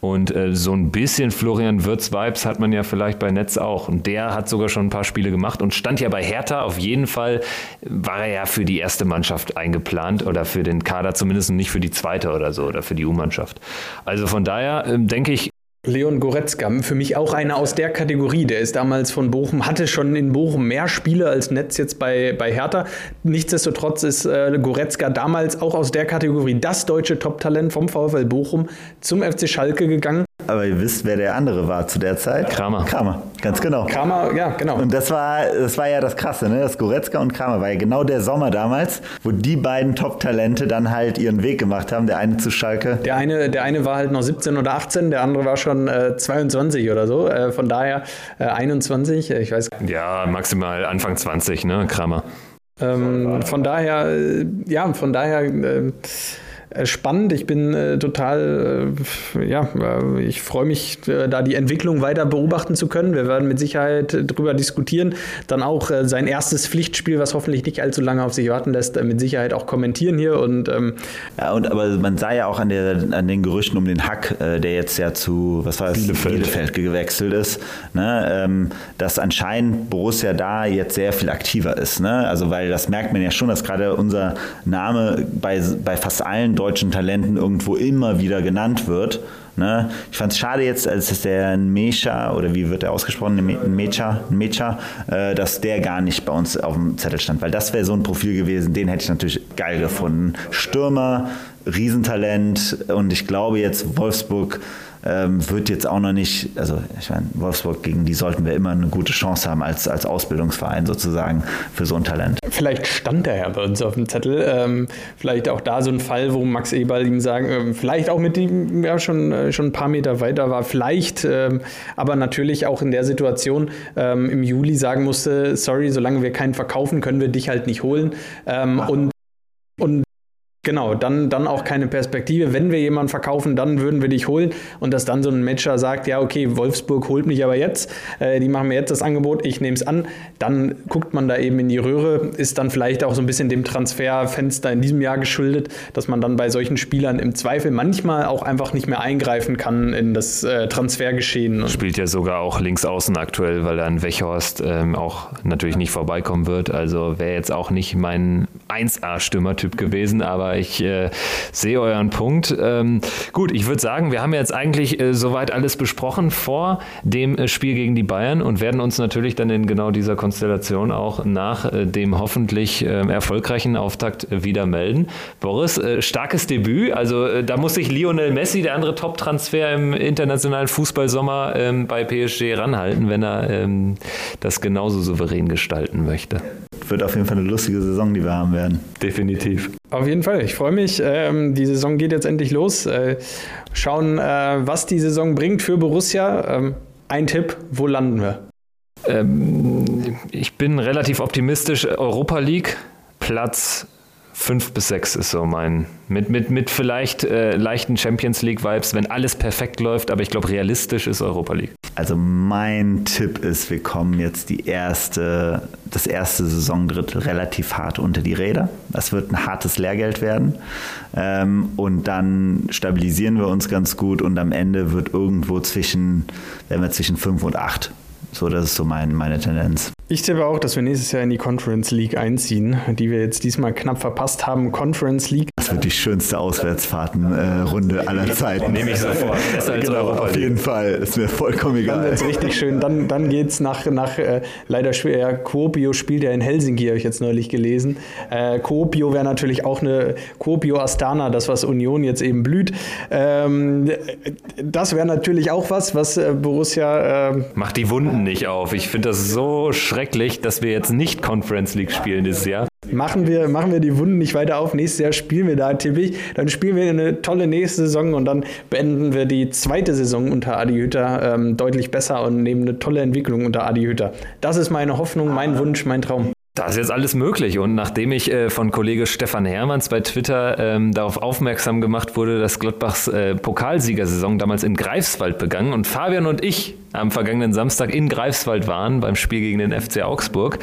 Und äh, so ein bisschen Florian Wirtz-Vibes hat man ja vielleicht bei Netz auch. Und der hat sogar schon ein paar Spiele gemacht und stand ja bei Hertha auf jeden Fall, war er ja für die erste Mannschaft eingeplant oder für den Kader zumindest nicht für die zweite oder so oder für die U-Mannschaft. Also von daher äh, denke ich, Leon Goretzka, für mich auch einer aus der Kategorie. Der ist damals von Bochum, hatte schon in Bochum mehr Spiele als Netz jetzt bei, bei Hertha. Nichtsdestotrotz ist äh, Goretzka damals auch aus der Kategorie das deutsche Top-Talent vom VfL Bochum zum FC Schalke gegangen. Aber ihr wisst, wer der andere war zu der Zeit? Kramer. Kramer, ganz genau. Kramer, ja, genau. Und das war, das war ja das Krasse, ne? Das Goretzka und Kramer war ja genau der Sommer damals, wo die beiden Top-Talente dann halt ihren Weg gemacht haben. Der eine zu Schalke. Der eine, der eine war halt noch 17 oder 18, der andere war schon äh, 22 oder so. Äh, von daher äh, 21, ich weiß. Ja, maximal Anfang 20, ne, Kramer. Ähm, von daher, äh, ja, von daher äh, äh, spannend. Ich bin äh, total, äh, ja, äh, ich freue mich, äh, da die Entwicklung weiter beobachten zu können. Wir werden mit Sicherheit drüber diskutieren. Dann auch äh, sein erstes Pflichtspiel, was hoffentlich nicht allzu lange auf sich warten lässt, mit Sicherheit auch kommentieren hier. Und, ähm, ja, und aber man sah ja auch an, der, an den Gerüchten um den Hack, der jetzt ja zu, was war das, Bielefeld, Bielefeld gewechselt ist, ne, ähm, dass anscheinend Borussia da jetzt sehr viel aktiver ist. Ne? Also, weil das merkt man ja schon, dass gerade unser Name bei, bei fast allen deutschen Talenten irgendwo immer wieder genannt wird. Ne? Ich fand es schade jetzt, als der Mecha, oder wie wird er ausgesprochen, Mecha, Mecha äh, dass der gar nicht bei uns auf dem Zettel stand, weil das wäre so ein Profil gewesen, den hätte ich natürlich geil gefunden. Stürmer, Riesentalent und ich glaube jetzt Wolfsburg ähm, wird jetzt auch noch nicht, also ich meine, Wolfsburg, gegen die sollten wir immer eine gute Chance haben als, als Ausbildungsverein sozusagen für so ein Talent. Vielleicht stand er ja bei uns auf dem Zettel. Ähm, vielleicht auch da so ein Fall, wo Max Eberl ihm sagen, äh, vielleicht auch mit ihm ja schon, äh, schon ein paar Meter weiter war, vielleicht, ähm, aber natürlich auch in der Situation ähm, im Juli sagen musste, sorry, solange wir keinen verkaufen, können wir dich halt nicht holen. Ähm, und und Genau, dann, dann auch keine Perspektive. Wenn wir jemanden verkaufen, dann würden wir dich holen. Und dass dann so ein Matcher sagt, ja, okay, Wolfsburg holt mich aber jetzt, äh, die machen mir jetzt das Angebot, ich nehme es an, dann guckt man da eben in die Röhre, ist dann vielleicht auch so ein bisschen dem Transferfenster in diesem Jahr geschuldet, dass man dann bei solchen Spielern im Zweifel manchmal auch einfach nicht mehr eingreifen kann in das äh, Transfergeschehen. Spielt ja sogar auch links außen aktuell, weil dann Wechhorst ähm, auch natürlich nicht vorbeikommen wird. Also wäre jetzt auch nicht mein 1A-Stürmertyp gewesen, aber ich äh, sehe euren Punkt. Ähm, gut, ich würde sagen, wir haben jetzt eigentlich äh, soweit alles besprochen vor dem äh, Spiel gegen die Bayern und werden uns natürlich dann in genau dieser Konstellation auch nach äh, dem hoffentlich ähm, erfolgreichen Auftakt wieder melden. Boris, äh, starkes Debüt. Also äh, da muss sich Lionel Messi, der andere Top-Transfer im internationalen Fußballsommer ähm, bei PSG ranhalten, wenn er ähm, das genauso souverän gestalten möchte. Wird auf jeden Fall eine lustige Saison, die wir haben werden. Definitiv. Auf jeden Fall. Ich freue mich. Ähm, die Saison geht jetzt endlich los. Äh, schauen, äh, was die Saison bringt für Borussia. Ähm, ein Tipp, wo landen wir? Ähm, ich bin relativ optimistisch. Europa League, Platz 5 bis 6 ist so mein. Mit, mit, mit vielleicht äh, leichten Champions League-Vibes, wenn alles perfekt läuft, aber ich glaube, realistisch ist Europa League. Also mein Tipp ist, wir kommen jetzt die erste, das erste Saisondrittel relativ hart unter die Räder. Das wird ein hartes Lehrgeld werden. Ähm, und dann stabilisieren wir uns ganz gut und am Ende wird irgendwo zwischen, werden wir zwischen 5 und 8. So, das ist so mein, meine Tendenz. Ich tippe auch, dass wir nächstes Jahr in die Conference League einziehen, die wir jetzt diesmal knapp verpasst haben. Conference League. Das wird die schönste Auswärtsfahrtenrunde äh, aller Zeiten. Nehme ich sofort. Als genau, auf jeden Fall. Ist mir vollkommen egal. Dann wird es richtig schön. Dann, dann geht es nach, nach äh, leider schwer. Ja, Kuopio spielt ja in Helsinki, habe ich jetzt neulich gelesen. Äh, Kuopio wäre natürlich auch eine Kuopio Astana, das, was Union jetzt eben blüht. Ähm, das wäre natürlich auch was, was äh, Borussia. Äh, Macht die Wunden nicht auf. Ich finde das so schrecklich, dass wir jetzt nicht Conference League spielen dieses Jahr. Machen wir, machen wir die Wunden nicht weiter auf. Nächstes Jahr spielen wir da tippe Dann spielen wir eine tolle nächste Saison und dann beenden wir die zweite Saison unter Adi Hütter ähm, deutlich besser und nehmen eine tolle Entwicklung unter Adi Hütter. Das ist meine Hoffnung, mein Wunsch, mein Traum. Da ist jetzt alles möglich. Und nachdem ich äh, von Kollege Stefan Hermanns bei Twitter ähm, darauf aufmerksam gemacht wurde, dass Gladbachs äh, Pokalsiegersaison damals in Greifswald begann und Fabian und ich am vergangenen Samstag in Greifswald waren beim Spiel gegen den FC Augsburg,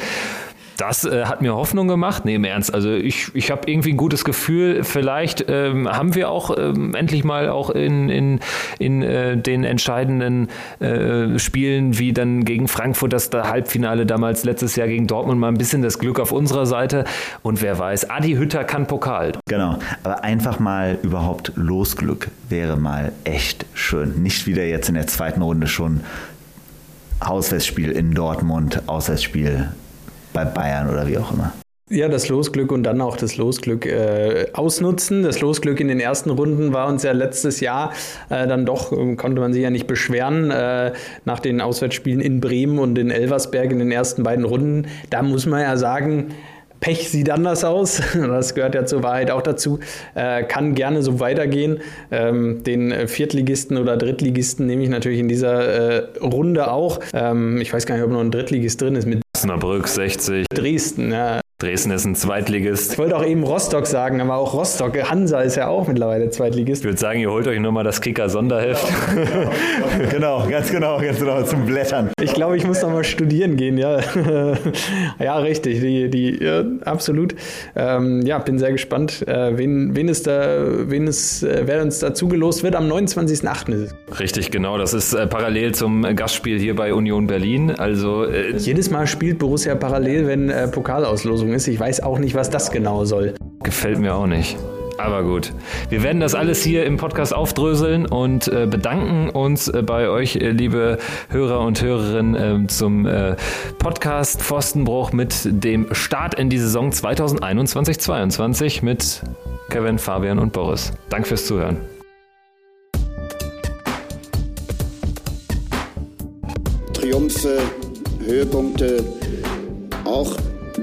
das äh, hat mir Hoffnung gemacht. Nee, im Ernst. Also ich, ich habe irgendwie ein gutes Gefühl. Vielleicht ähm, haben wir auch ähm, endlich mal auch in, in, in äh, den entscheidenden äh, Spielen, wie dann gegen Frankfurt, das da Halbfinale damals letztes Jahr gegen Dortmund, mal ein bisschen das Glück auf unserer Seite. Und wer weiß, Adi Hütter kann Pokal. Genau. Aber einfach mal überhaupt Losglück wäre mal echt schön. Nicht wieder jetzt in der zweiten Runde schon Auswärtsspiel in Dortmund, Auswärtsspiel bei Bayern oder wie auch immer. Ja, das Losglück und dann auch das Losglück äh, ausnutzen. Das Losglück in den ersten Runden war uns ja letztes Jahr äh, dann doch, äh, konnte man sich ja nicht beschweren, äh, nach den Auswärtsspielen in Bremen und in Elversberg in den ersten beiden Runden. Da muss man ja sagen, Pech sieht anders aus, das gehört ja zur Wahrheit auch dazu, äh, kann gerne so weitergehen. Ähm, den Viertligisten oder Drittligisten nehme ich natürlich in dieser äh, Runde auch. Ähm, ich weiß gar nicht, ob noch ein Drittligist drin ist mit Osnabrück 60. Dresden, ja. Dresden ist ein Zweitligist. Ich wollte auch eben Rostock sagen, aber auch Rostock. Hansa ist ja auch mittlerweile Zweitligist. Ich würde sagen, ihr holt euch nur mal das Kicker-Sonderheft. genau, ganz genau, ganz genau, zum Blättern. Ich glaube, ich muss noch mal studieren gehen, ja. ja, richtig, die, die, ja, absolut. Ähm, ja, bin sehr gespannt, äh, wen, wen, es da, wen es, äh, wer uns da zugelost wird. Am 29.08. ist es. Richtig, genau. Das ist äh, parallel zum Gastspiel hier bei Union Berlin. Also, äh, Jedes Mal spielt Borussia parallel, wenn äh, Pokalauslosung ist. Ich weiß auch nicht, was das genau soll. Gefällt mir auch nicht. Aber gut. Wir werden das alles hier im Podcast aufdröseln und äh, bedanken uns äh, bei euch, äh, liebe Hörer und Hörerinnen, äh, zum äh, Podcast Pfostenbruch mit dem Start in die Saison 2021-22 mit Kevin, Fabian und Boris. Danke fürs Zuhören. Triumphe, Höhepunkte, auch